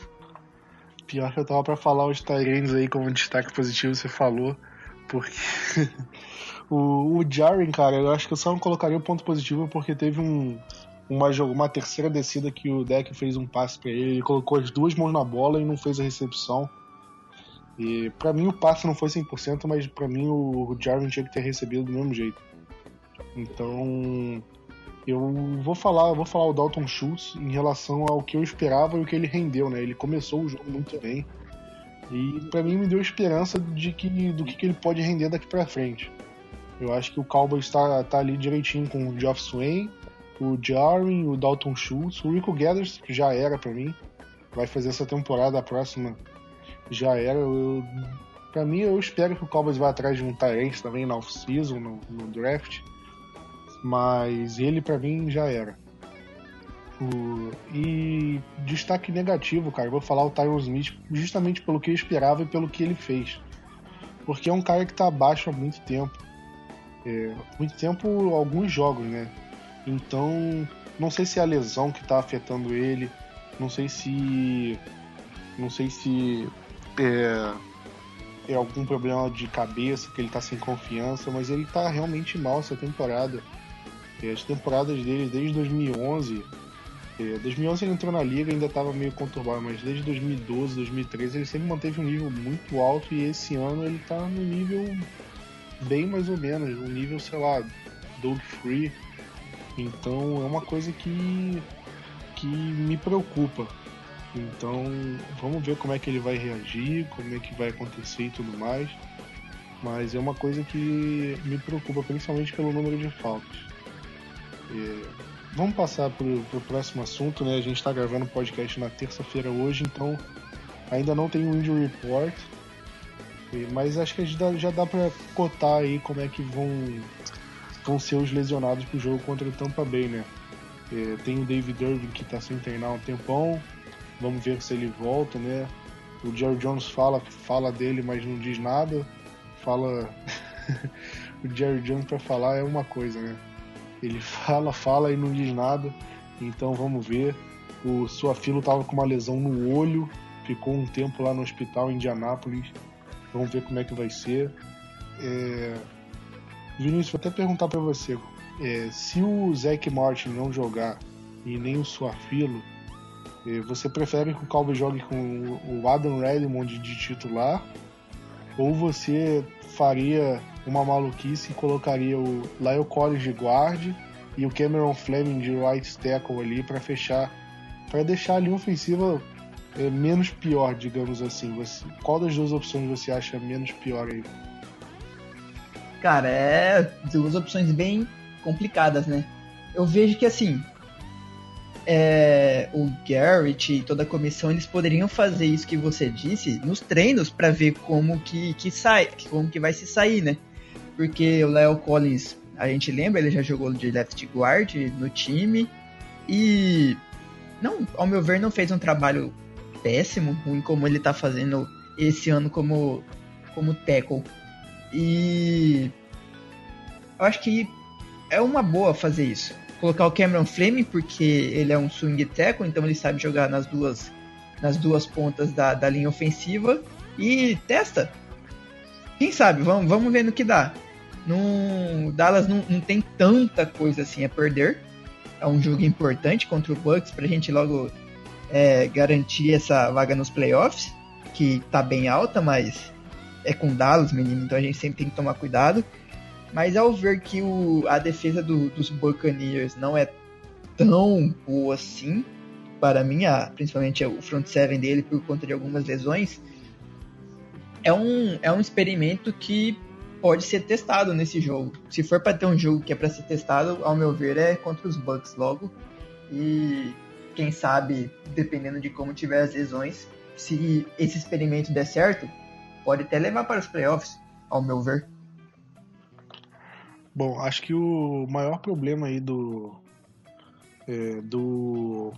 Pior que eu tava pra falar os Tyrands aí como destaque positivo, você falou. Porque o, o Jaren, cara, eu acho que eu só não colocaria o ponto positivo porque teve um, uma, uma terceira descida que o deck fez um passe para ele, ele colocou as duas mãos na bola e não fez a recepção. E para mim o passe não foi 100%, mas para mim o, Jarvin tinha que ter recebido do mesmo jeito. Então, eu vou falar, vou falar o Dalton Schultz em relação ao que eu esperava e o que ele rendeu, né? Ele começou o jogo muito bem. E para mim me deu esperança de que do que, que ele pode render daqui para frente. Eu acho que o Cowboys está tá ali direitinho com o Geoff Swain, o Jarwin, o Dalton Schultz, o Rico Gathers, que já era para mim. Vai fazer essa temporada, a próxima já era. Eu, pra mim, eu espero que o Cowboys vá atrás de um Tyrant também na off-season, no, no, draft. Mas ele, para mim, já era. O, e destaque negativo, cara, eu vou falar o Tyron Smith justamente pelo que eu esperava e pelo que ele fez. Porque é um cara que tá abaixo há muito tempo. É, muito tempo, alguns jogos, né? Então, não sei se é a lesão que está afetando ele, não sei se. Não sei se é, é algum problema de cabeça, que ele está sem confiança, mas ele está realmente mal essa temporada. As temporadas dele desde 2011. É, 2011 ele entrou na liga ainda estava meio conturbado, mas desde 2012, 2013 ele sempre manteve um nível muito alto e esse ano ele está no nível bem mais ou menos, um nível, sei lá, Doug Free então é uma coisa que, que me preocupa. Então vamos ver como é que ele vai reagir, como é que vai acontecer e tudo mais. Mas é uma coisa que me preocupa, principalmente pelo número de faltas. Vamos passar para o próximo assunto, né? A gente está gravando o podcast na terça-feira hoje, então ainda não tem um injury report. Mas acho que já dá, para cotar aí como é que vão vão ser os lesionados pro jogo contra o Tampa Bay, né? Tem o David Irving que tá sem treinar um tempão, vamos ver se ele volta, né? O Jerry Jones fala, fala dele, mas não diz nada. Fala. o Jerry Jones para falar é uma coisa, né? Ele fala, fala e não diz nada. Então vamos ver. O Suafilo tava com uma lesão no olho, ficou um tempo lá no hospital em Indianápolis. Vamos ver como é que vai ser. É... Vinícius, vou até perguntar para você. É, se o Zac Martin não jogar e nem o Suafilo, você prefere que o Calvo jogue com o Adam Redmond de titular? Ou você faria uma maluquice e colocaria o Lyle Collins de guarde e o Cameron Fleming de right tackle ali para fechar, para deixar a linha ofensiva é, menos pior, digamos assim. Você, qual das duas opções você acha menos pior aí? Cara, é duas opções bem complicadas, né? Eu vejo que assim, é, o Garrett e toda a comissão eles poderiam fazer isso que você disse nos treinos para ver como que, que sai, como que vai se sair, né? Porque o Leo Collins, a gente lembra, ele já jogou de left guard no time e não, ao meu ver, não fez um trabalho péssimo, ruim como ele tá fazendo esse ano como como tackle. E eu acho que é uma boa fazer isso. Colocar o Cameron Flame, porque ele é um swing tackle, então ele sabe jogar nas duas, nas duas pontas da, da linha ofensiva. E testa. Quem sabe? Vamos, vamos ver no que dá. No Dallas não, não tem tanta coisa assim a perder. É um jogo importante contra o Bucks pra gente logo é, garantir essa vaga nos playoffs, que tá bem alta, mas é com Dallas, menino, então a gente sempre tem que tomar cuidado. Mas ao ver que o, a defesa do, dos Buccaneers não é tão boa assim, para mim, a, principalmente o front seven dele por conta de algumas lesões, é um, é um experimento que pode ser testado nesse jogo. Se for para ter um jogo que é para ser testado, ao meu ver, é contra os Bucks logo. E quem sabe, dependendo de como tiver as lesões, se esse experimento der certo, pode até levar para os playoffs, ao meu ver. Bom, acho que o maior problema aí do é, do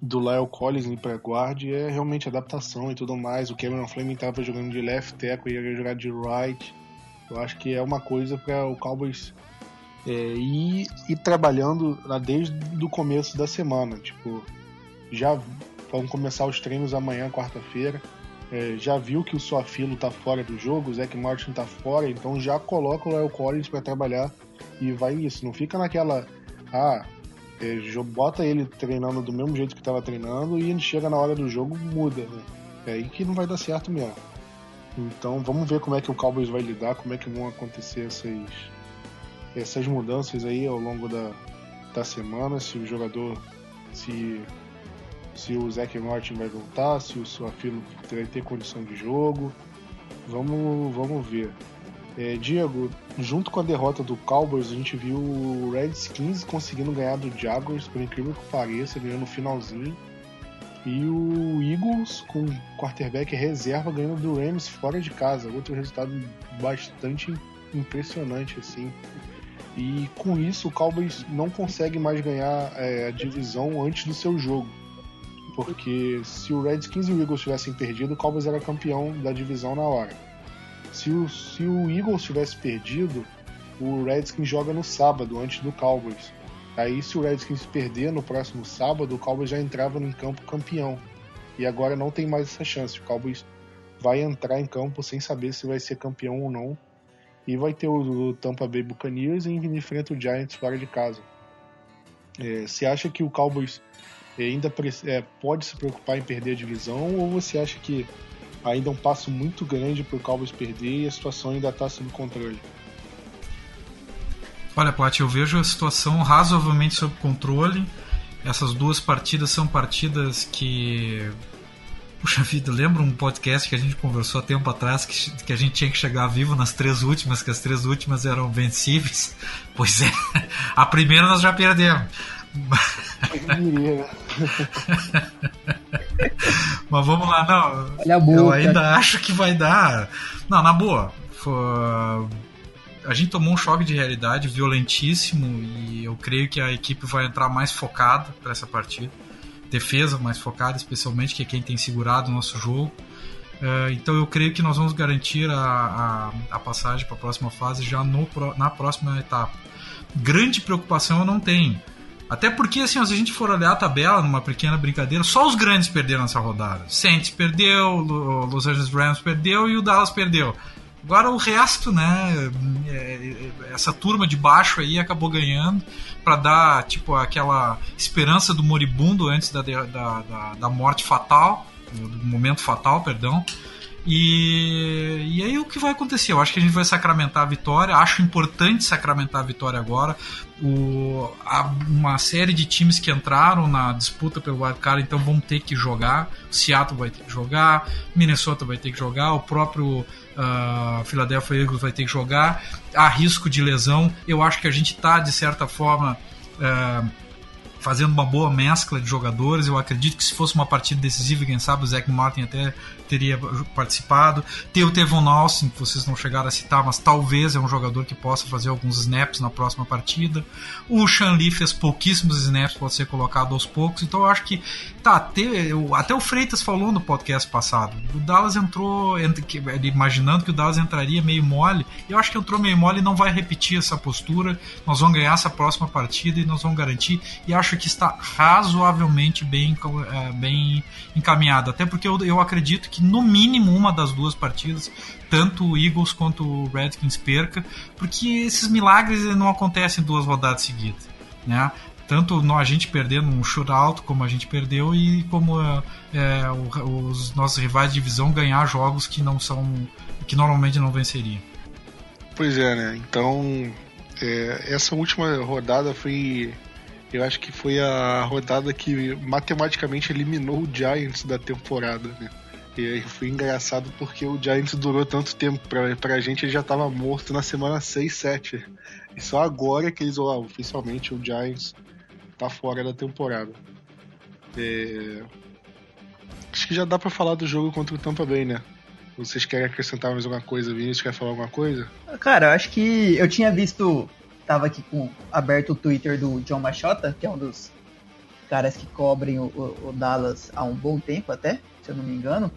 do Lyle Collins para guard é realmente adaptação e tudo mais. O Cameron Fleming estava jogando de left tackle e ia jogar de right. Eu acho que é uma coisa para o Cowboys é, ir, ir trabalhando desde o começo da semana. Tipo, já vão começar os treinos amanhã, quarta-feira é, já viu que o Suafilo tá fora do jogo, o Zac Martin tá fora, então já coloca o Lyle Collins para trabalhar e vai isso. Não fica naquela. Ah, é, bota ele treinando do mesmo jeito que estava treinando e chega na hora do jogo muda. Né? É aí que não vai dar certo mesmo. Então vamos ver como é que o Cowboys vai lidar, como é que vão acontecer essas, essas mudanças aí ao longo da, da semana, se o jogador, se, se o Zach Martin vai voltar, se o Suafilo vai ter condição de jogo. Vamos, vamos ver. É, Diego, junto com a derrota do Cowboys, a gente viu o Redskins conseguindo ganhar do Jaguars, por incrível que pareça, ganhando no finalzinho. E o Eagles com quarterback reserva ganhando do Rams fora de casa. Outro resultado bastante impressionante, assim. E com isso o Cowboys não consegue mais ganhar é, a divisão antes do seu jogo. Porque se o Redskins e o Eagles tivessem perdido, o Cowboys era campeão da divisão na hora. Se o, se o Eagles tivesse perdido, o Redskins joga no sábado, antes do Cowboys. Aí, se o Redskins perder no próximo sábado, o Cowboys já entrava em campo campeão. E agora não tem mais essa chance. O Cowboys vai entrar em campo sem saber se vai ser campeão ou não. E vai ter o, Tampa Bay Buccaneers e enfrenta o Giants fora de casa. É, você acha que o Cowboys ainda é, pode se preocupar em perder a divisão ou você acha que ainda é um passo muito grande para o Cowboys perder e a situação ainda está sob controle. Olha, Plat, eu vejo a situação razoavelmente sob controle. Essas duas partidas são partidas que. Puxa vida, lembra um podcast que a gente conversou há tempo atrás que, que a gente tinha que chegar vivo nas três últimas, que as três últimas eram vencíveis? Pois é, a primeira nós já perdemos. Mas vamos lá, não. Olha a boca. Eu ainda acho que vai dar. Não, na boa. A gente tomou um choque de realidade violentíssimo e eu creio que a equipe vai entrar mais focada para essa partida. Defesa mais focada, especialmente, que é quem tem segurado o nosso jogo. Uh, então eu creio que nós vamos garantir a, a, a passagem para a próxima fase já no, na próxima etapa. Grande preocupação eu não tenho até porque, assim, se a gente for olhar a tabela numa pequena brincadeira, só os grandes perderam essa rodada. Saints perdeu, o Los Angeles Rams perdeu e o Dallas perdeu. Agora o resto, né? É, é, essa turma de baixo aí acabou ganhando para dar, tipo, aquela esperança do moribundo antes da, da, da, da morte fatal, do momento fatal, perdão. E, e aí o que vai acontecer? Eu acho que a gente vai sacramentar a vitória. Acho importante sacramentar a vitória agora. O, a, uma série de times que entraram na disputa pelo wildcard então vão ter que jogar. Seattle vai ter que jogar, Minnesota vai ter que jogar, o próprio uh, Philadelphia Eagles vai ter que jogar. Há risco de lesão. Eu acho que a gente está, de certa forma. Uh, fazendo uma boa mescla de jogadores. Eu acredito que se fosse uma partida decisiva, quem sabe o Zach Martin até teria participado. Tem o Tevon Austin, que vocês não chegaram a citar, mas talvez é um jogador que possa fazer alguns snaps na próxima partida. O Sean Lee fez pouquíssimos snaps, pode ser colocado aos poucos. Então eu acho que, tá, até, até o Freitas falou no podcast passado. O Dallas entrou, imaginando que o Dallas entraria meio mole. Eu acho que entrou meio mole e não vai repetir essa postura. Nós vamos ganhar essa próxima partida e nós vamos garantir. E acho que está razoavelmente bem, é, bem encaminhado. Até porque eu, eu acredito que no mínimo uma das duas partidas, tanto o Eagles quanto o Redskins perca, porque esses milagres não acontecem duas rodadas seguidas, né? Tanto a gente perdendo um shootout como a gente perdeu e como é os nossos rivais de divisão ganhar jogos que não são que normalmente não venceriam. Pois é, né? Então é, essa última rodada foi eu acho que foi a rodada que matematicamente eliminou o Giants da temporada, né? E foi engraçado porque o Giants durou tanto tempo. Pra, pra gente ele já tava morto na semana 6, 7. E só agora que eles, ó, oficialmente o Giants tá fora da temporada. É... Acho que já dá para falar do jogo contra o Tampa Bay, né? Vocês querem acrescentar mais alguma coisa, Vinícius? Quer falar alguma coisa? Cara, acho que eu tinha visto. Tava aqui com aberto o Twitter do John Machota, que é um dos caras que cobrem o, o, o Dallas há um bom tempo até, se eu não me engano.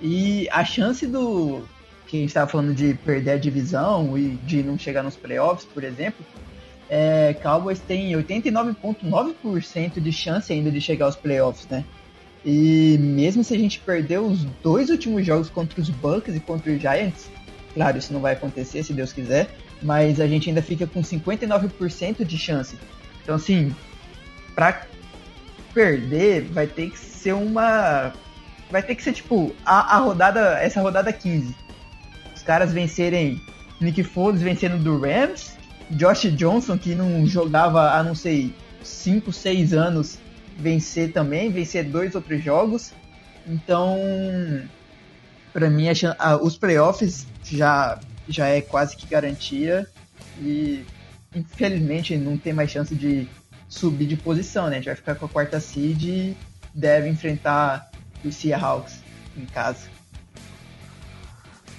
E a chance do. Que a gente estava falando de perder a divisão e de não chegar nos playoffs, por exemplo. É, Cowboys tem 89,9% de chance ainda de chegar aos playoffs, né? E mesmo se a gente perder os dois últimos jogos contra os Bucks e contra os Giants, claro, isso não vai acontecer se Deus quiser, mas a gente ainda fica com 59% de chance. Então, assim, pra perder, vai ter que ser uma. Vai ter que ser tipo a, a rodada, essa rodada 15. Os caras vencerem Nick Foles vencendo do Rams, Josh Johnson, que não jogava há não sei 5, 6 anos, vencer também, vencer dois outros jogos. Então, para mim, a, os playoffs já, já é quase que garantia. E infelizmente não tem mais chance de subir de posição, né? A gente vai ficar com a quarta seed e deve enfrentar os Seahawks em casa.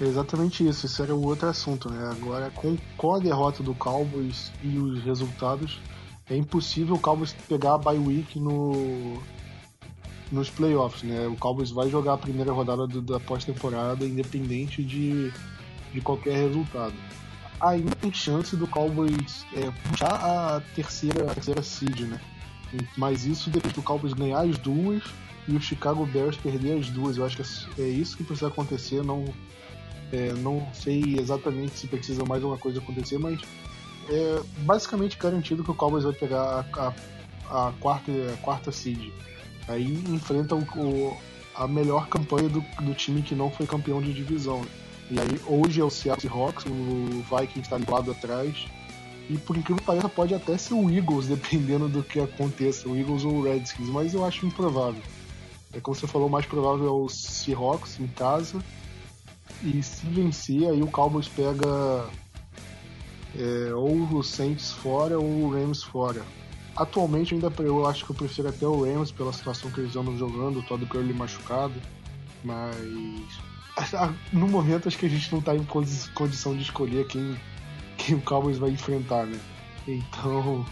É exatamente isso, esse era o outro assunto, né? Agora, com, com a derrota do Cowboys e os resultados, é impossível o Cowboys pegar a bye week no, nos playoffs, né? O Cowboys vai jogar a primeira rodada do, da pós-temporada, independente de, de qualquer resultado. Ainda tem chance do Cowboys é, puxar a terceira, a terceira seed, né? Mas isso depois do Cowboys ganhar as duas e o Chicago Bears perder as duas. Eu acho que é isso que precisa acontecer. Não, é, não sei exatamente se precisa mais uma coisa acontecer, mas é basicamente garantido que o Cowboys vai pegar a, a, a quarta, a quarta seed. Aí enfrenta o, o, a melhor campanha do, do time que não foi campeão de divisão. E aí hoje é o Seattle Seahawks, o Vikings está do lado atrás. E por incrível que pareça, pode até ser o Eagles, dependendo do que aconteça, o Eagles ou o Redskins, mas eu acho improvável. É como você falou, o mais provável é o Seahawks em casa. E se vencer, aí o Cowboys pega é, ou o Saints fora ou o Rams fora. Atualmente ainda eu acho que eu prefiro até o Rams pela situação que eles andam jogando, o Todd machucado, mas no momento acho que a gente não está em condição de escolher quem, quem o Cowboys vai enfrentar, né? Então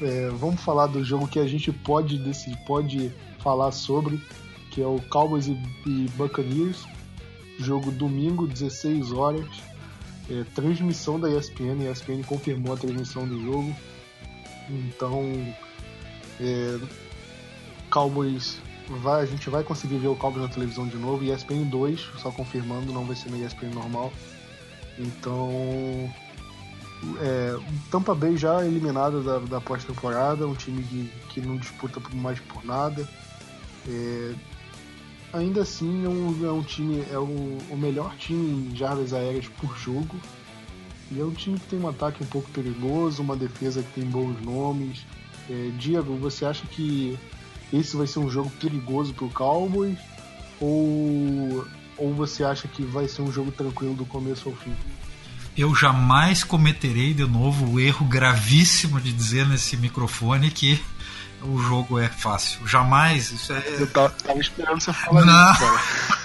é, vamos falar do jogo que a gente pode decidir, pode falar sobre, que é o Cowboys e, e Buccaneers, jogo domingo 16 horas é, transmissão da ESPN, a ESPN confirmou a transmissão do jogo. Então, é, Cowboys vai, a gente vai conseguir ver o Cowboys na televisão de novo. ESPN 2, só confirmando, não vai ser na ESPN normal. Então, é, Tampa Bay já eliminado da, da pós-temporada, um time que, que não disputa mais por nada. É, ainda assim é um, é um time, é o, o, melhor time em jardas aéreas por jogo. E é um time que tem um ataque um pouco perigoso, uma defesa que tem bons nomes. É, Diego, você acha que esse vai ser um jogo perigoso para o Cowboys? Ou, ou você acha que vai ser um jogo tranquilo do começo ao fim? Eu jamais cometerei de novo o erro gravíssimo de dizer nesse microfone que o jogo é fácil. Jamais. Isso é... Eu tava, tava esperando você falar não. isso,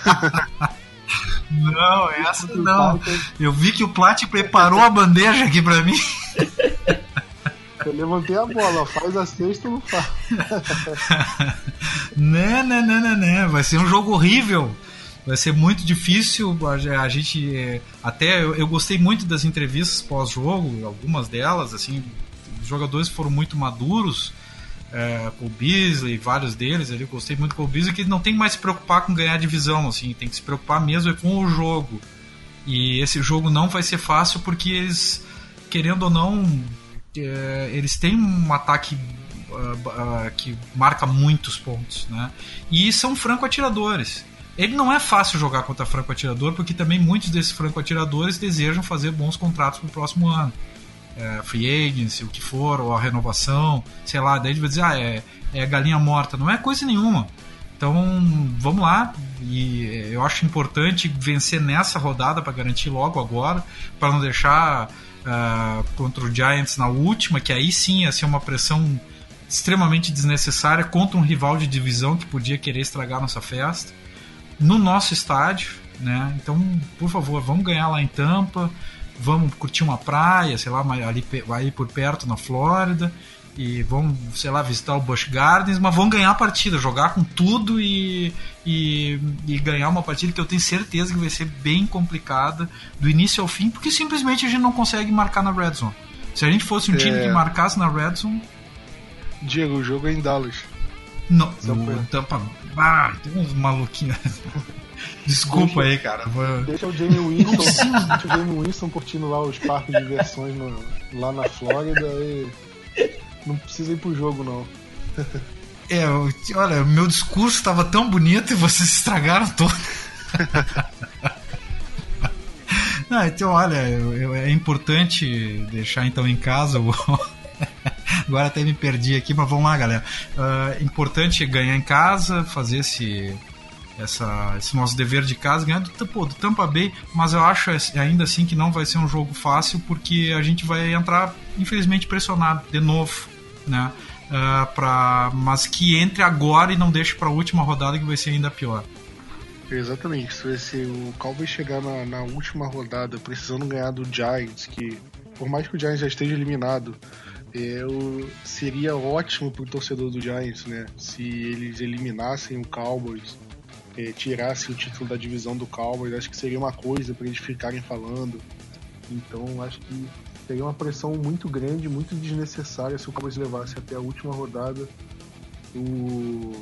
cara. não, essa não. Eu vi que o Plat preparou a bandeja aqui pra mim. Eu levantei a bola, faz a sexta não faz. não, não, não, não, não. Vai ser um jogo horrível. Vai ser muito difícil. A gente. É, até eu, eu gostei muito das entrevistas pós-jogo, algumas delas, assim. Os jogadores foram muito maduros é, o Beasley, vários deles ali, eu gostei muito com o Beasley, que não tem mais se preocupar com ganhar divisão, assim, tem que se preocupar mesmo com o jogo. E esse jogo não vai ser fácil porque eles, querendo ou não, é, eles têm um ataque uh, uh, que marca muitos pontos, né? E são franco-atiradores. Ele não é fácil jogar contra franco-atirador porque também muitos desses franco-atiradores desejam fazer bons contratos para o próximo ano é, free agency, o que for, ou a renovação, sei lá, daí gente vai dizer, ah, é, é galinha morta. Não é coisa nenhuma. Então, vamos lá. E eu acho importante vencer nessa rodada para garantir logo agora, para não deixar uh, contra o Giants na última, que aí sim ia ser uma pressão extremamente desnecessária contra um rival de divisão que podia querer estragar nossa festa. No nosso estádio, né? Então, por favor, vamos ganhar lá em Tampa vamos curtir uma praia, sei lá, ali, ali por perto na Flórida e vão, sei lá, visitar o Busch Gardens, mas vão ganhar a partida, jogar com tudo e, e, e, ganhar uma partida que eu tenho certeza que vai ser bem complicada do início ao fim, porque simplesmente a gente não consegue marcar na Red Zone. Se a gente fosse um é... time que marcasse na Red Zone. Diego, o jogo é em Dallas. Não, Tampa. Ah, tem uns maluquinhos. Desculpa aí, cara. Vou... Deixa o Jamie Winston, deixa o Jamie Winston curtindo lá os parques de diversões no, lá na Flórida e não precisa ir pro jogo, não. É, olha, meu discurso estava tão bonito e vocês estragaram todo. Não, então, olha, eu, eu, é importante deixar então em casa o. Agora até me perdi aqui, mas vamos lá, galera. Uh, importante ganhar em casa, fazer esse, essa, esse nosso dever de casa, ganhar do, pô, do Tampa Bay, mas eu acho ainda assim que não vai ser um jogo fácil, porque a gente vai entrar, infelizmente, pressionado de novo, né? Uh, pra, mas que entre agora e não deixe para a última rodada que vai ser ainda pior. Exatamente, se, o Cowboys chegar na, na, última rodada precisando ganhar do Giants, que por mais que o Giants já esteja eliminado, é, seria ótimo para o torcedor do Giants, né? Se eles eliminassem o Cowboys, é, tirassem o título da divisão do Cowboys, acho que seria uma coisa para eles ficarem falando. Então acho que seria uma pressão muito grande, muito desnecessária se o Cowboys levasse até a última rodada o,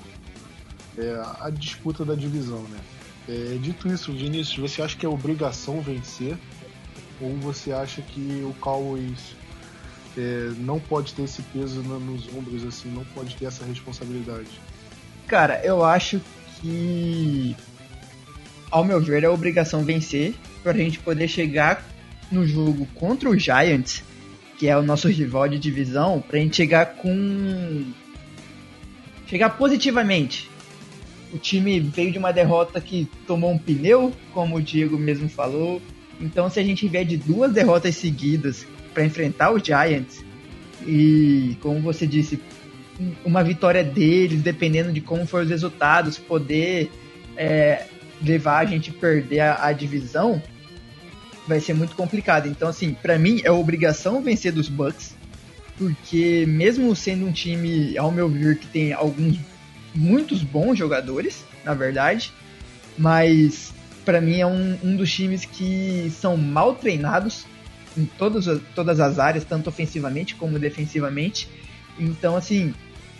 é, a disputa da divisão, né? É, dito isso, Vinícius, você acha que é obrigação vencer? Ou você acha que o Cowboys é, não pode ter esse peso nos ombros, assim, não pode ter essa responsabilidade? Cara, eu acho que, ao meu ver, é obrigação vencer para a gente poder chegar no jogo contra o Giants, que é o nosso rival de divisão, para a gente chegar com. chegar positivamente. O time veio de uma derrota que tomou um pneu, como o Diego mesmo falou. Então, se a gente vier de duas derrotas seguidas para enfrentar o Giants, e como você disse, uma vitória deles, dependendo de como for os resultados, poder é, levar a gente a perder a, a divisão, vai ser muito complicado. Então, assim, para mim é obrigação vencer dos Bucks, porque mesmo sendo um time, ao meu ver, que tem alguns muitos bons jogadores, na verdade, mas para mim é um, um dos times que são mal treinados em todas, todas as áreas, tanto ofensivamente como defensivamente. Então, assim,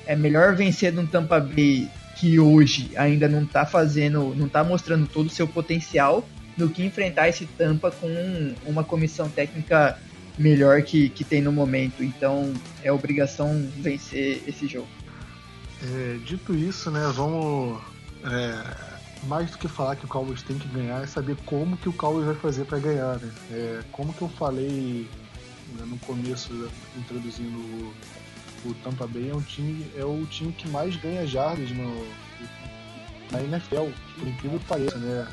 é melhor vencer de um Tampa Bay que hoje ainda não tá fazendo, não tá mostrando todo o seu potencial, do que enfrentar esse Tampa com uma comissão técnica melhor que, que tem no momento. Então é obrigação vencer esse jogo. É, dito isso, né, vamos. É, mais do que falar que o Cowboys tem que ganhar, é saber como que o Cowboys vai fazer para ganhar. Né? É, como que eu falei né, no começo, introduzindo o, o, Tampa Bay, é, um time, é o time que mais ganha jardas no, na NFL, por incrível que pareça. Né?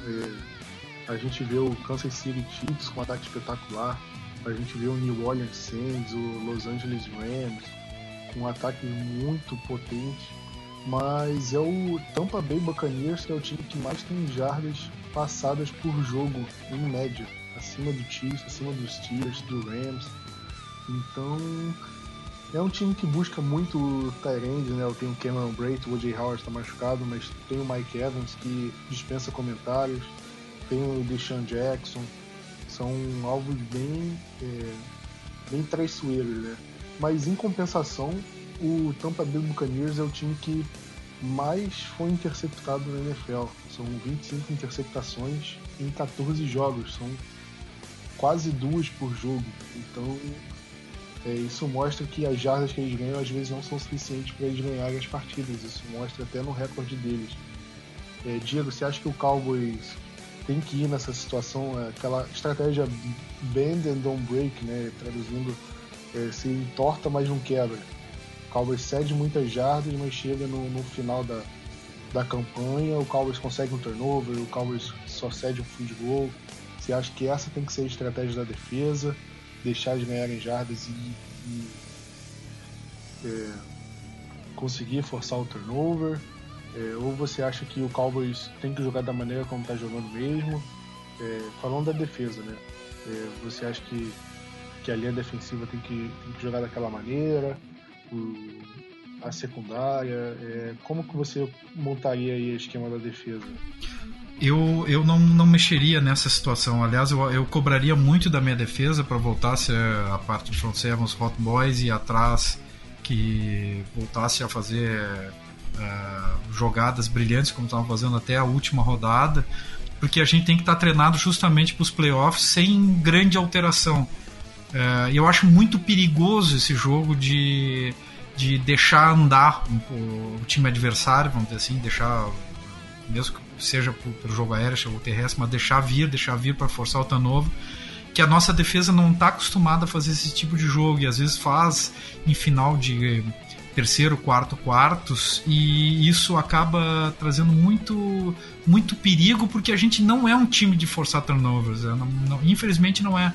A gente vê o Kansas City Chiefs com um ataque espetacular. A gente vê o New Orleans Saints, o Los Angeles Rams com um ataque muito potente. Mas é o Tampa Bay Buccaneers que é o time que mais tem jardas passadas por jogo, em média. Acima do Chiefs, acima dos Steelers, do Rams. Então, é um time que busca muito o Tyrande, né? Eu tenho o Cameron Brate, o O.J. Howard está machucado, mas tem o Mike Evans que dispensa comentários tem o Deshaun Jackson, são alvos bem, é, bem traiçoeiros, né? Mas em compensação, o Tampa Bay Buccaneers é o time que mais foi interceptado na NFL. São 25 interceptações em 14 jogos, são quase duas por jogo. Então, é, isso mostra que as jardas que eles ganham às vezes não são suficientes para eles ganharem as partidas. Isso mostra até no recorde deles. É, Diego, você acha que o Cowboys tem que ir nessa situação, é aquela estratégia bend and don't break, né? Traduzindo, é, se entorta, mas não quebra. O Cowboys cede muitas jardas, mas chega no, no final da, da campanha, o Cowboys consegue um turnover, o Cowboys só cede um field goal. Você acha que essa tem que ser a estratégia da defesa, deixar eles ganharem jardas e, e é, conseguir forçar o turnover? É, ou você acha que o Cowboys tem que jogar da maneira como está jogando mesmo? É, falando da defesa, né? É, você acha que, que a linha defensiva tem que, tem que jogar daquela maneira? O, a secundária? É, como que você montaria aí o esquema da defesa? Eu, eu não, não mexeria nessa situação. Aliás, eu, eu cobraria muito da minha defesa para voltasse a, parte de front seven, os hot boys e atrás que voltasse a fazer uh, jogadas brilhantes, como estavam fazendo até a última rodada, porque a gente tem que estar tá treinado justamente para os playoffs sem grande alteração. Uh, eu acho muito perigoso esse jogo de, de deixar andar o, o time adversário, vamos dizer assim, deixar, mesmo que seja pelo jogo aéreo, ou terrestre, mas deixar vir, deixar vir para forçar o turnover que a nossa defesa não está acostumada a fazer esse tipo de jogo e às vezes faz em final de terceiro, quarto, quartos e isso acaba trazendo muito muito perigo porque a gente não é um time de forçar turnovers, é, não, não, infelizmente não é.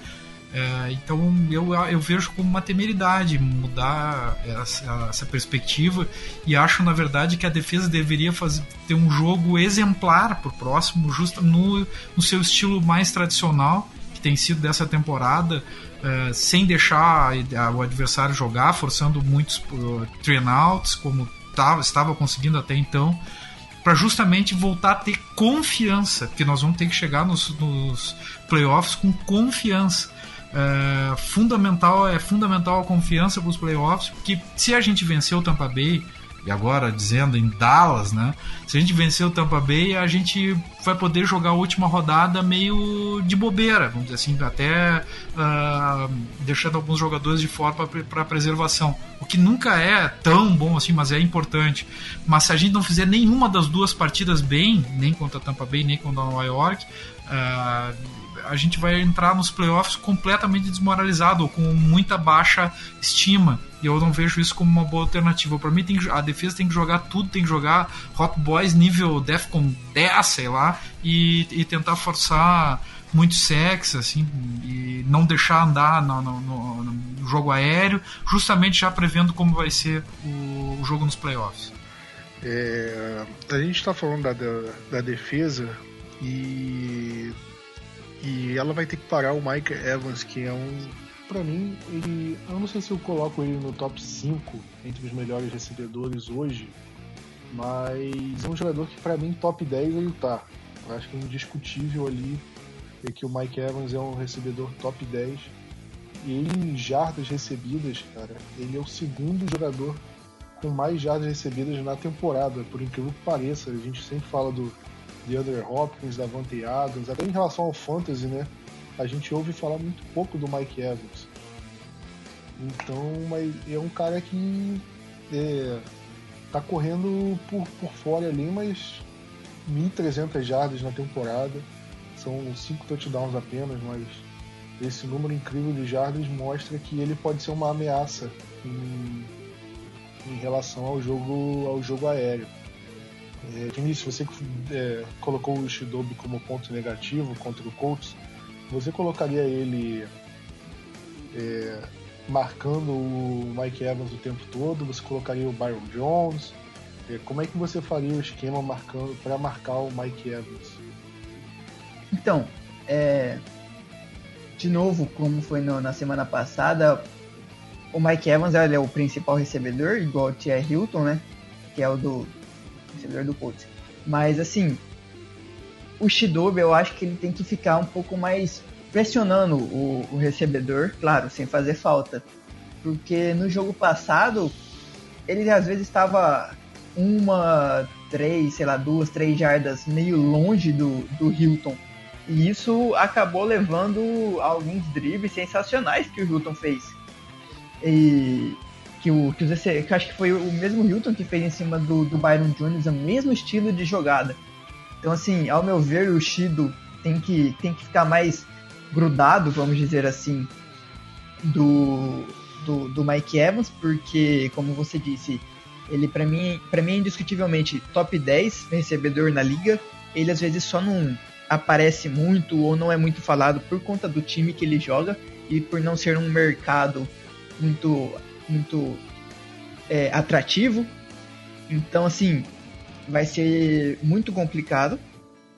é. então eu, eu vejo como uma temeridade mudar essa, essa, perspectiva e acho na verdade que a defesa deveria fazer, ter um jogo exemplar para o próximo, justo no, no seu estilo mais tradicional que tem sido dessa temporada, uh, sem deixar o adversário jogar, forçando muitos uh, outs como tava, estava conseguindo até então, para justamente voltar a ter confiança, porque nós vamos ter que chegar nos, nos playoffs com confiança. Uh, fundamental é fundamental a confiança para os playoffs, porque se a gente vencer o Tampa Bay, e agora dizendo em Dallas, né? Se a gente vencer o Tampa Bay, a gente vai poder jogar a última rodada meio de bobeira, vamos dizer assim, até uh, deixando alguns jogadores de fora para preservação. O que nunca é tão bom assim, mas é importante. Mas se a gente não fizer nenhuma das duas partidas bem, nem contra a Tampa Bay, nem contra Nova York, uh, a gente vai entrar nos playoffs completamente desmoralizado ou com muita baixa estima. E eu não vejo isso como uma boa alternativa. Para mim, tem que, a defesa tem que jogar tudo, tem que jogar Hot Boys nível Defcon 10, sei lá, e, e tentar forçar muito sexo, assim, e não deixar andar no, no, no, no, jogo aéreo, justamente já prevendo como vai ser o, o jogo nos playoffs. É, a gente está falando da, da, da, defesa e, e ela vai ter que parar o Mike Evans, que é um para mim, ele. Eu não sei se eu coloco ele no top 5 entre os melhores recebedores hoje, mas é um jogador que para mim top 10 ele tá. Eu acho que é indiscutível ali é que o Mike Evans é um recebedor top 10. E ele em jardas recebidas, cara, ele é o segundo jogador com mais jardas recebidas na temporada, por incrível que pareça. A gente sempre fala do DeAndre Hopkins, da Vante Adams, até em relação ao fantasy, né? A gente ouve falar muito pouco do Mike Evans. Então, mas é um cara que é, tá correndo por, por fora ali, mas 1.300 jardas na temporada. São 5 touchdowns apenas, mas esse número incrível de jardas mostra que ele pode ser uma ameaça em, em relação ao jogo, ao jogo aéreo. É, Vinícius, você é, colocou o Shidobi como ponto negativo contra o Colts, você colocaria ele é, marcando o Mike Evans o tempo todo? Você colocaria o Byron Jones? É, como é que você faria o esquema marcando para marcar o Mike Evans? Então, é, de novo, como foi no, na semana passada, o Mike Evans é o principal recebedor, igual o Tia Hilton, né? Que é o do recebedor do Colts. Mas assim, o Shidobi eu acho que ele tem que ficar um pouco mais pressionando o, o recebedor, claro, sem fazer falta. Porque no jogo passado, ele às vezes estava uma, três, sei lá, duas, três jardas meio longe do, do Hilton. E isso acabou levando alguns dribles sensacionais que o Hilton fez. E que o que, os, que acho que foi o mesmo Hilton que fez em cima do, do Byron Jones, o mesmo estilo de jogada. Então, assim, ao meu ver, o Shido tem que, tem que ficar mais grudado, vamos dizer assim, do, do, do Mike Evans, porque, como você disse, ele para mim, para mim indiscutivelmente top 10 recebedor na liga. Ele às vezes só não aparece muito ou não é muito falado por conta do time que ele joga e por não ser um mercado muito muito é, atrativo. Então assim, vai ser muito complicado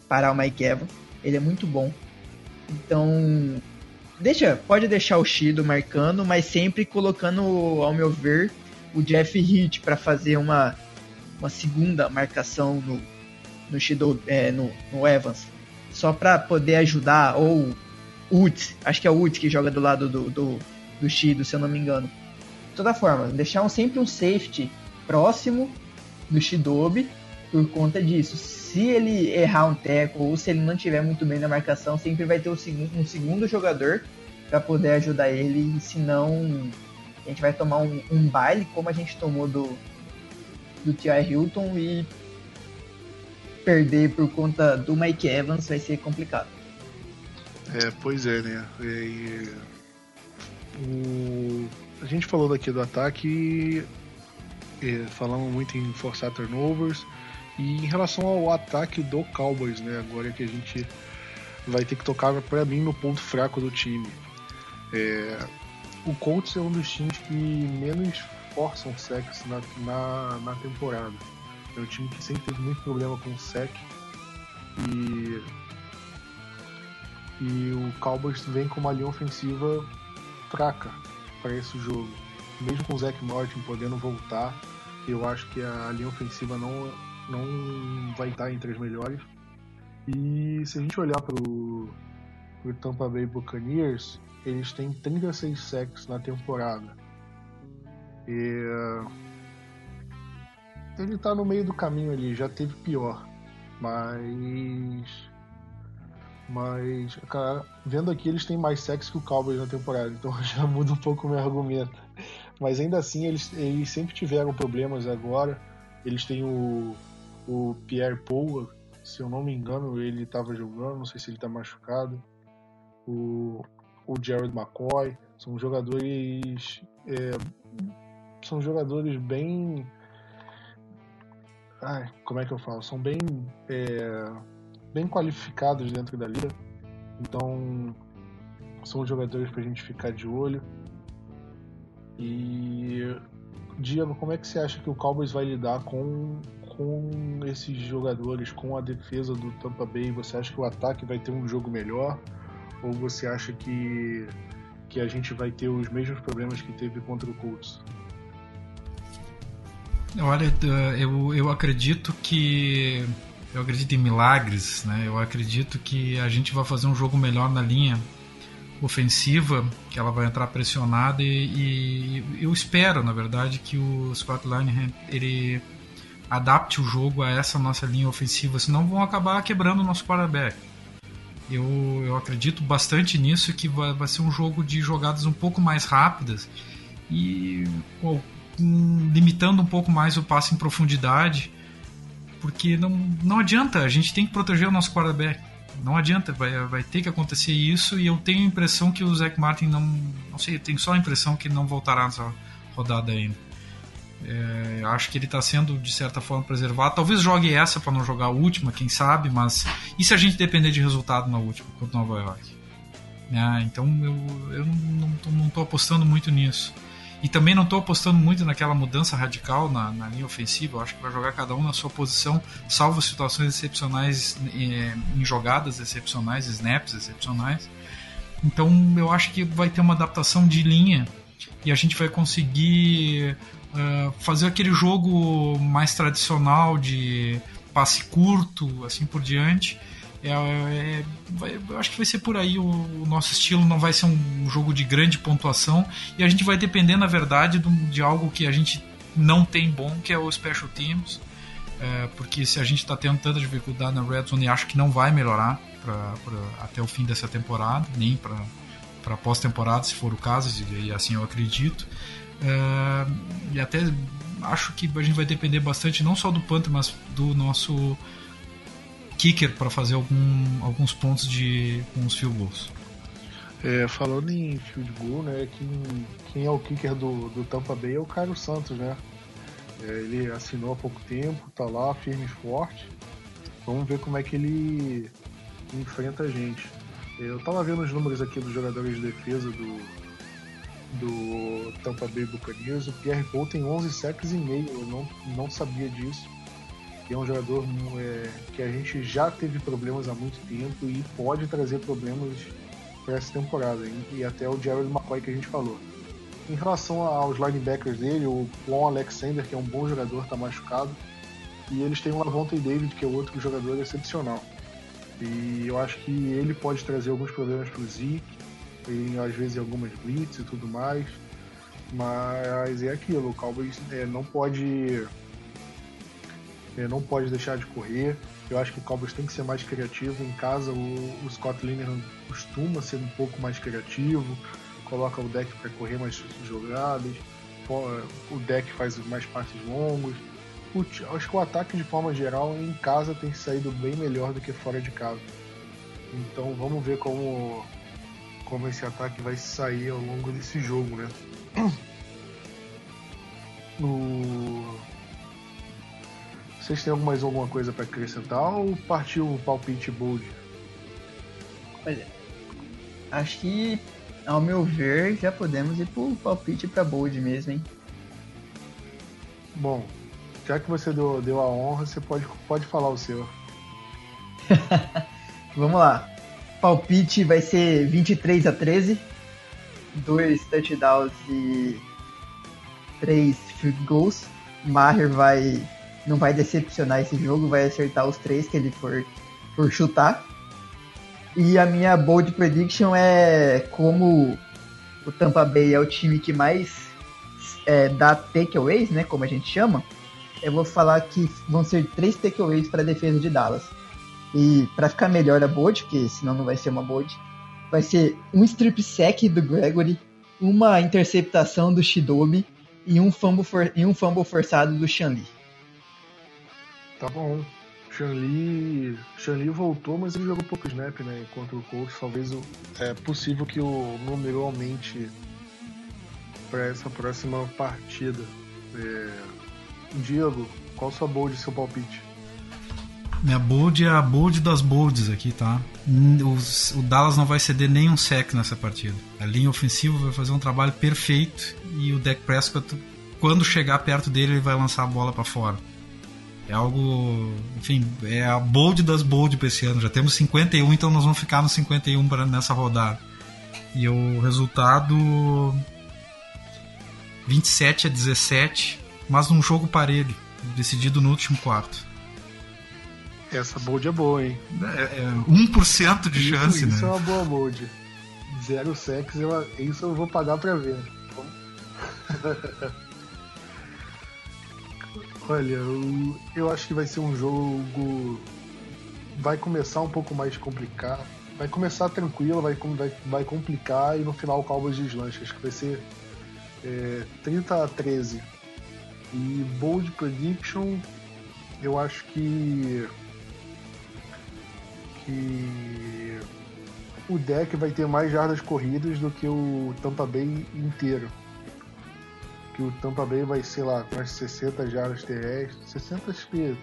parar o Mike Evans. Ele é muito bom. Então, deixa, pode deixar o Shido marcando, mas sempre colocando, ao meu ver, o Jeff Heath para fazer uma, uma segunda marcação no, no Shido, é, no, no Evans. Só para poder ajudar, ou Woods, acho que é o Woods que joga do lado do, do, do Shido, se eu não me engano. De toda forma, deixar um, sempre um safety próximo do Shidobi por conta disso. Se ele errar um teco ou se ele não estiver muito bem na marcação, sempre vai ter um segundo, um segundo jogador para poder ajudar ele, senão a gente vai tomar um, um baile como a gente tomou do, do T.I. Hilton e perder por conta do Mike Evans vai ser complicado. É, pois é, né? E, o, a gente falou daqui do ataque, e, falamos muito em forçar turnovers, e em relação ao ataque do Cowboys, né? Agora que a gente vai ter que tocar para mim no ponto fraco do time. É, o Colts é um dos times que menos forçam sacks na, na, na temporada. É um time que sempre teve muito problema com o sec. E, e o Cowboys vem com uma linha ofensiva fraca para esse jogo. Mesmo com o Zach Martin podendo voltar, eu acho que a linha ofensiva não, não vai estar entre as melhores. E se a gente olhar para o Tampa Bay Buccaneers, eles têm 36 sacks na temporada. E ele tá no meio do caminho ali, já teve pior. Mas. Mas, cara, vendo aqui, eles têm mais sexo que o Cowboys na temporada, então já muda um pouco o meu argumento. Mas ainda assim, eles, eles sempre tiveram problemas agora. Eles têm o, o Pierre Paul, se eu não me engano, ele estava jogando, não sei se ele está machucado. O, o Jared McCoy, são jogadores. É, são jogadores bem ai, como é que eu falo? São bem, é, bem qualificados dentro da liga. Então, são jogadores para a gente ficar de olho. E, Diego, como é que você acha que o Cowboys vai lidar com, com esses jogadores, com a defesa do Tampa Bay? Você acha que o ataque vai ter um jogo melhor? Ou você acha que, que a gente vai ter os mesmos problemas que teve contra o Colts? Olha, eu, eu acredito que. Eu acredito em milagres, né? Eu acredito que a gente vai fazer um jogo melhor na linha ofensiva, que ela vai entrar pressionada e, e eu espero, na verdade, que o Scott Linehan ele adapte o jogo a essa nossa linha ofensiva, senão vão acabar quebrando o nosso quarterback. Eu, eu acredito bastante nisso, que vai, vai ser um jogo de jogadas um pouco mais rápidas e limitando um pouco mais o passe em profundidade, porque não, não adianta, a gente tem que proteger o nosso quarterback. Não adianta, vai, vai ter que acontecer isso e eu tenho a impressão que o Zach Martin não. Não sei, eu tenho só a impressão que não voltará nessa rodada ainda. É, acho que ele está sendo de certa forma preservado. Talvez jogue essa para não jogar a última, quem sabe, mas e se a gente depender de resultado na última contra Nova York? É, então eu, eu não estou apostando muito nisso. E também não estou apostando muito naquela mudança radical na, na, linha ofensiva. Eu acho que vai jogar cada um na sua posição, salvo situações excepcionais é, em jogadas excepcionais, snaps excepcionais. Então eu acho que vai ter uma adaptação de linha e a gente vai conseguir uh, fazer aquele jogo mais tradicional de passe curto, assim por diante é, é, vai, eu acho que vai ser por aí o, o, nosso estilo não vai ser um jogo de grande pontuação e a gente vai depender na verdade de, de algo que a gente não tem bom que é o special teams é, porque se a gente está tendo tanta dificuldade na red zone acho que não vai melhorar pra, pra até o fim dessa temporada nem para para pós-temporada se for o caso e assim eu acredito é, e até acho que a gente vai depender bastante não só do Panther mas do nosso kicker para fazer algum, alguns pontos de os field goals. É, falando em field goal, né, quem, quem é o kicker do, do Tampa Bay é o Carlos Santos, né? É, ele assinou há pouco tempo, tá lá firme e forte. Vamos ver como é que ele enfrenta a gente. Eu tava vendo os números aqui dos jogadores de defesa do, do Tampa Bay Buccaneers. O Pierre Paul tem 11 sacks e meio, eu não, não sabia disso que é um jogador é, que a gente já teve problemas há muito tempo e pode trazer problemas para essa temporada, e até o Jared McCoy que a gente falou. Em relação aos linebackers dele, o Juan Alexander, que é um bom jogador, está machucado, e eles têm o Lavonte David, que é outro jogador excepcional. E eu acho que ele pode trazer alguns problemas para o Zeke, e às vezes algumas blitz e tudo mais. Mas é aquilo, o Cowboys é, não pode é, não pode deixar de correr. Eu acho que o Cowboys tem que ser mais criativo. Em casa, o, o Scott Linehan costuma ser um pouco mais criativo, coloca o deck para correr mais jogadas, o deck faz mais passes longos. O, acho que o ataque, de forma geral, em casa tem saído bem melhor do que fora de casa. Então vamos ver como, como esse ataque vai sair ao longo desse jogo, né? Vocês têm mais alguma coisa para acrescentar ou partiu o palpite bold? Olha, acho que, ao meu ver, já podemos ir pro palpite para bold mesmo, hein? Bom, já que você deu, deu a honra, você pode, pode falar o seu. Vamos lá. Palpite vai ser 23 a 13. Dois touchdowns e três field goals. Maher vai não vai decepcionar esse jogo, vai acertar os três que ele for, for chutar. E a minha bold prediction é como o Tampa Bay é o time que mais é, dá takeaways, né, como a gente chama. Eu vou falar que vão ser três takeaways para a defesa de Dallas. E para ficar melhor a bold, porque senão não vai ser uma bold, vai ser um strip sack do Gregory, uma interceptação do Shidobi e um fumble, for, e um fumble forçado do Shanli. Tá bom. Shanli, Shanli voltou, mas ele jogou pouco snap, né? Contra o Colts. Talvez o, é possível que o número aumente para essa próxima partida. É... Diego, qual sua bold seu palpite? Minha bold é a bold das bolds aqui, tá? Os, o Dallas não vai ceder nenhum sec nessa partida. A linha ofensiva vai fazer um trabalho perfeito e o Dak Prescott, quando chegar perto dele, ele vai lançar a bola para fora. É algo, enfim, é a bold das bold para esse ano. Já temos 51, então nós vamos ficar no 51 para nessa rodada. E o resultado 27 a 17, mas num jogo parelho, decidido no último quarto. Essa bold é boa, hein? É, é 1% de isso, chance, isso né? Isso é uma boa bold. Zero sex, eu, isso eu vou pagar pra ver. Olha, eu, eu acho que vai ser um jogo. Vai começar um pouco mais complicado. Vai começar tranquilo, vai, vai, vai complicar e no final o Cowboys deslancha. Acho que vai ser é, 30 a 13. E Bold Prediction, eu acho que. Que. O deck vai ter mais jardas corridas do que o Tampa Bay inteiro que o Tampa Bay vai, sei lá, umas 60 jardas terrestres, 60 acho que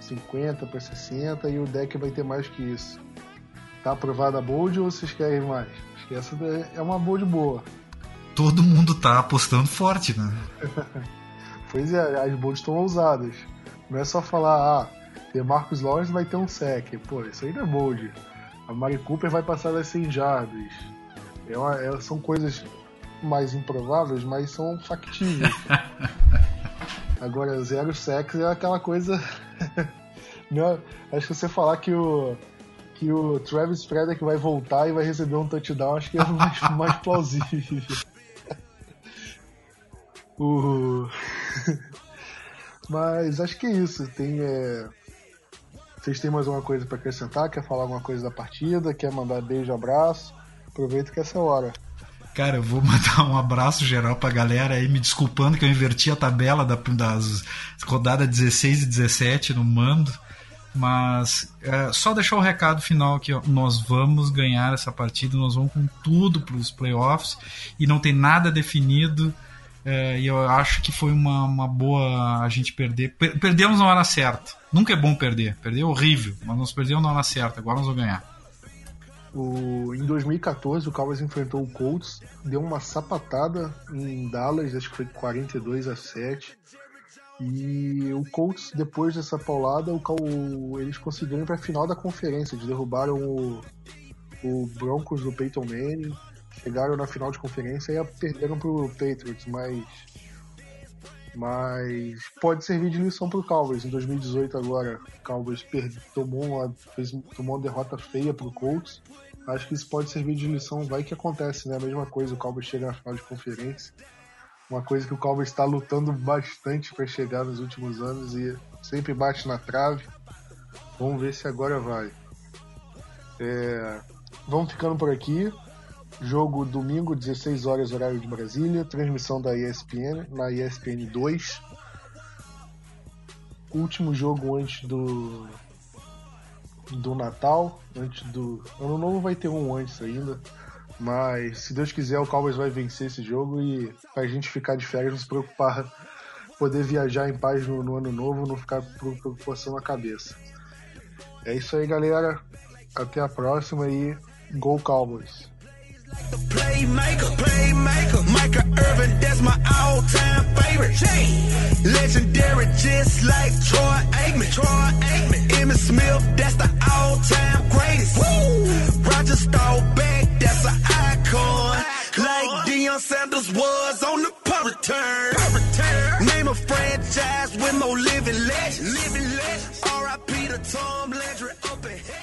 50 para 60 e o deck vai ter mais que isso. Tá aprovada a bold ou vocês querem mais? Acho que essa é uma bold boa. Todo mundo tá apostando forte, né? pois é, as bolds estão ousadas. Não é só falar, ah, Marcos Lawrence vai ter um sec. Pô, isso não é bold. A Mari Cooper vai passar das 100 jardas. É uma, é, são coisas mais improváveis, mas são factíveis. Agora, zero sexo é aquela coisa. acho que você falar que o que o Travis Frederick vai voltar e vai receber um touchdown, acho que é mais, mais plausível. o... Mas acho que é isso. Tem, é... Vocês têm mais alguma coisa para acrescentar? Quer falar alguma coisa da partida? Quer mandar beijo, abraço? Aproveita que essa é a hora. Cara, eu vou mandar um abraço geral pra galera aí, me desculpando que eu inverti a tabela da, das rodadas 16 e 17 no mando. Mas é, só deixar o recado final ó. Nós vamos ganhar essa partida, nós vamos com tudo para os playoffs e não tem nada definido. É, e eu acho que foi uma, uma boa a gente perder. Per perdemos na hora certa. Nunca é bom perder. Perder é horrível, mas nós perdemos na hora certa. Agora nós vamos ganhar. O, em 2014, o Cowboys enfrentou o Colts, deu uma sapatada em Dallas, acho que foi 42 a 7. E o Colts, depois dessa paulada, o, eles conseguiram ir para a final da conferência. Eles derrubaram o, o Broncos do Peyton Manning, chegaram na final de conferência e perderam para o Patriots, mas mas pode servir de lição para o Cowboys. Em 2018 agora, o Cowboys tomou uma, fez, tomou uma derrota feia para o Colts. Acho que isso pode servir de lição. Vai que acontece, né? A mesma coisa, o Cowboys chega na final de conferência. uma coisa que o Cowboys está lutando bastante para chegar nos últimos anos e sempre bate na trave. Vamos ver se agora vai. É, vamos ficando por aqui. Jogo domingo, 16 horas, horário de Brasília. Transmissão da ESPN, na ESPN 2. Último jogo antes do. do Natal. Antes do. Ano novo vai ter um antes ainda. Mas se Deus quiser, o Cowboys vai vencer esse jogo e pra gente ficar de férias, não se preocupar, poder viajar em paz no, no ano novo, não ficar por preocupação na cabeça. É isso aí, galera. Até a próxima e Go Cowboys! Playmaker, playmaker, Micah Irvin, that's my all-time favorite. Legendary, just like Troy Aikman. Troy Aikman, Emmitt Smith, that's the all-time greatest. Woo! Roger Staubach, that's an icon. Like Deion Sanders was on the punt return. return. Name a franchise with no living legends. Living legends. R.I.P. to Tom Landry up in.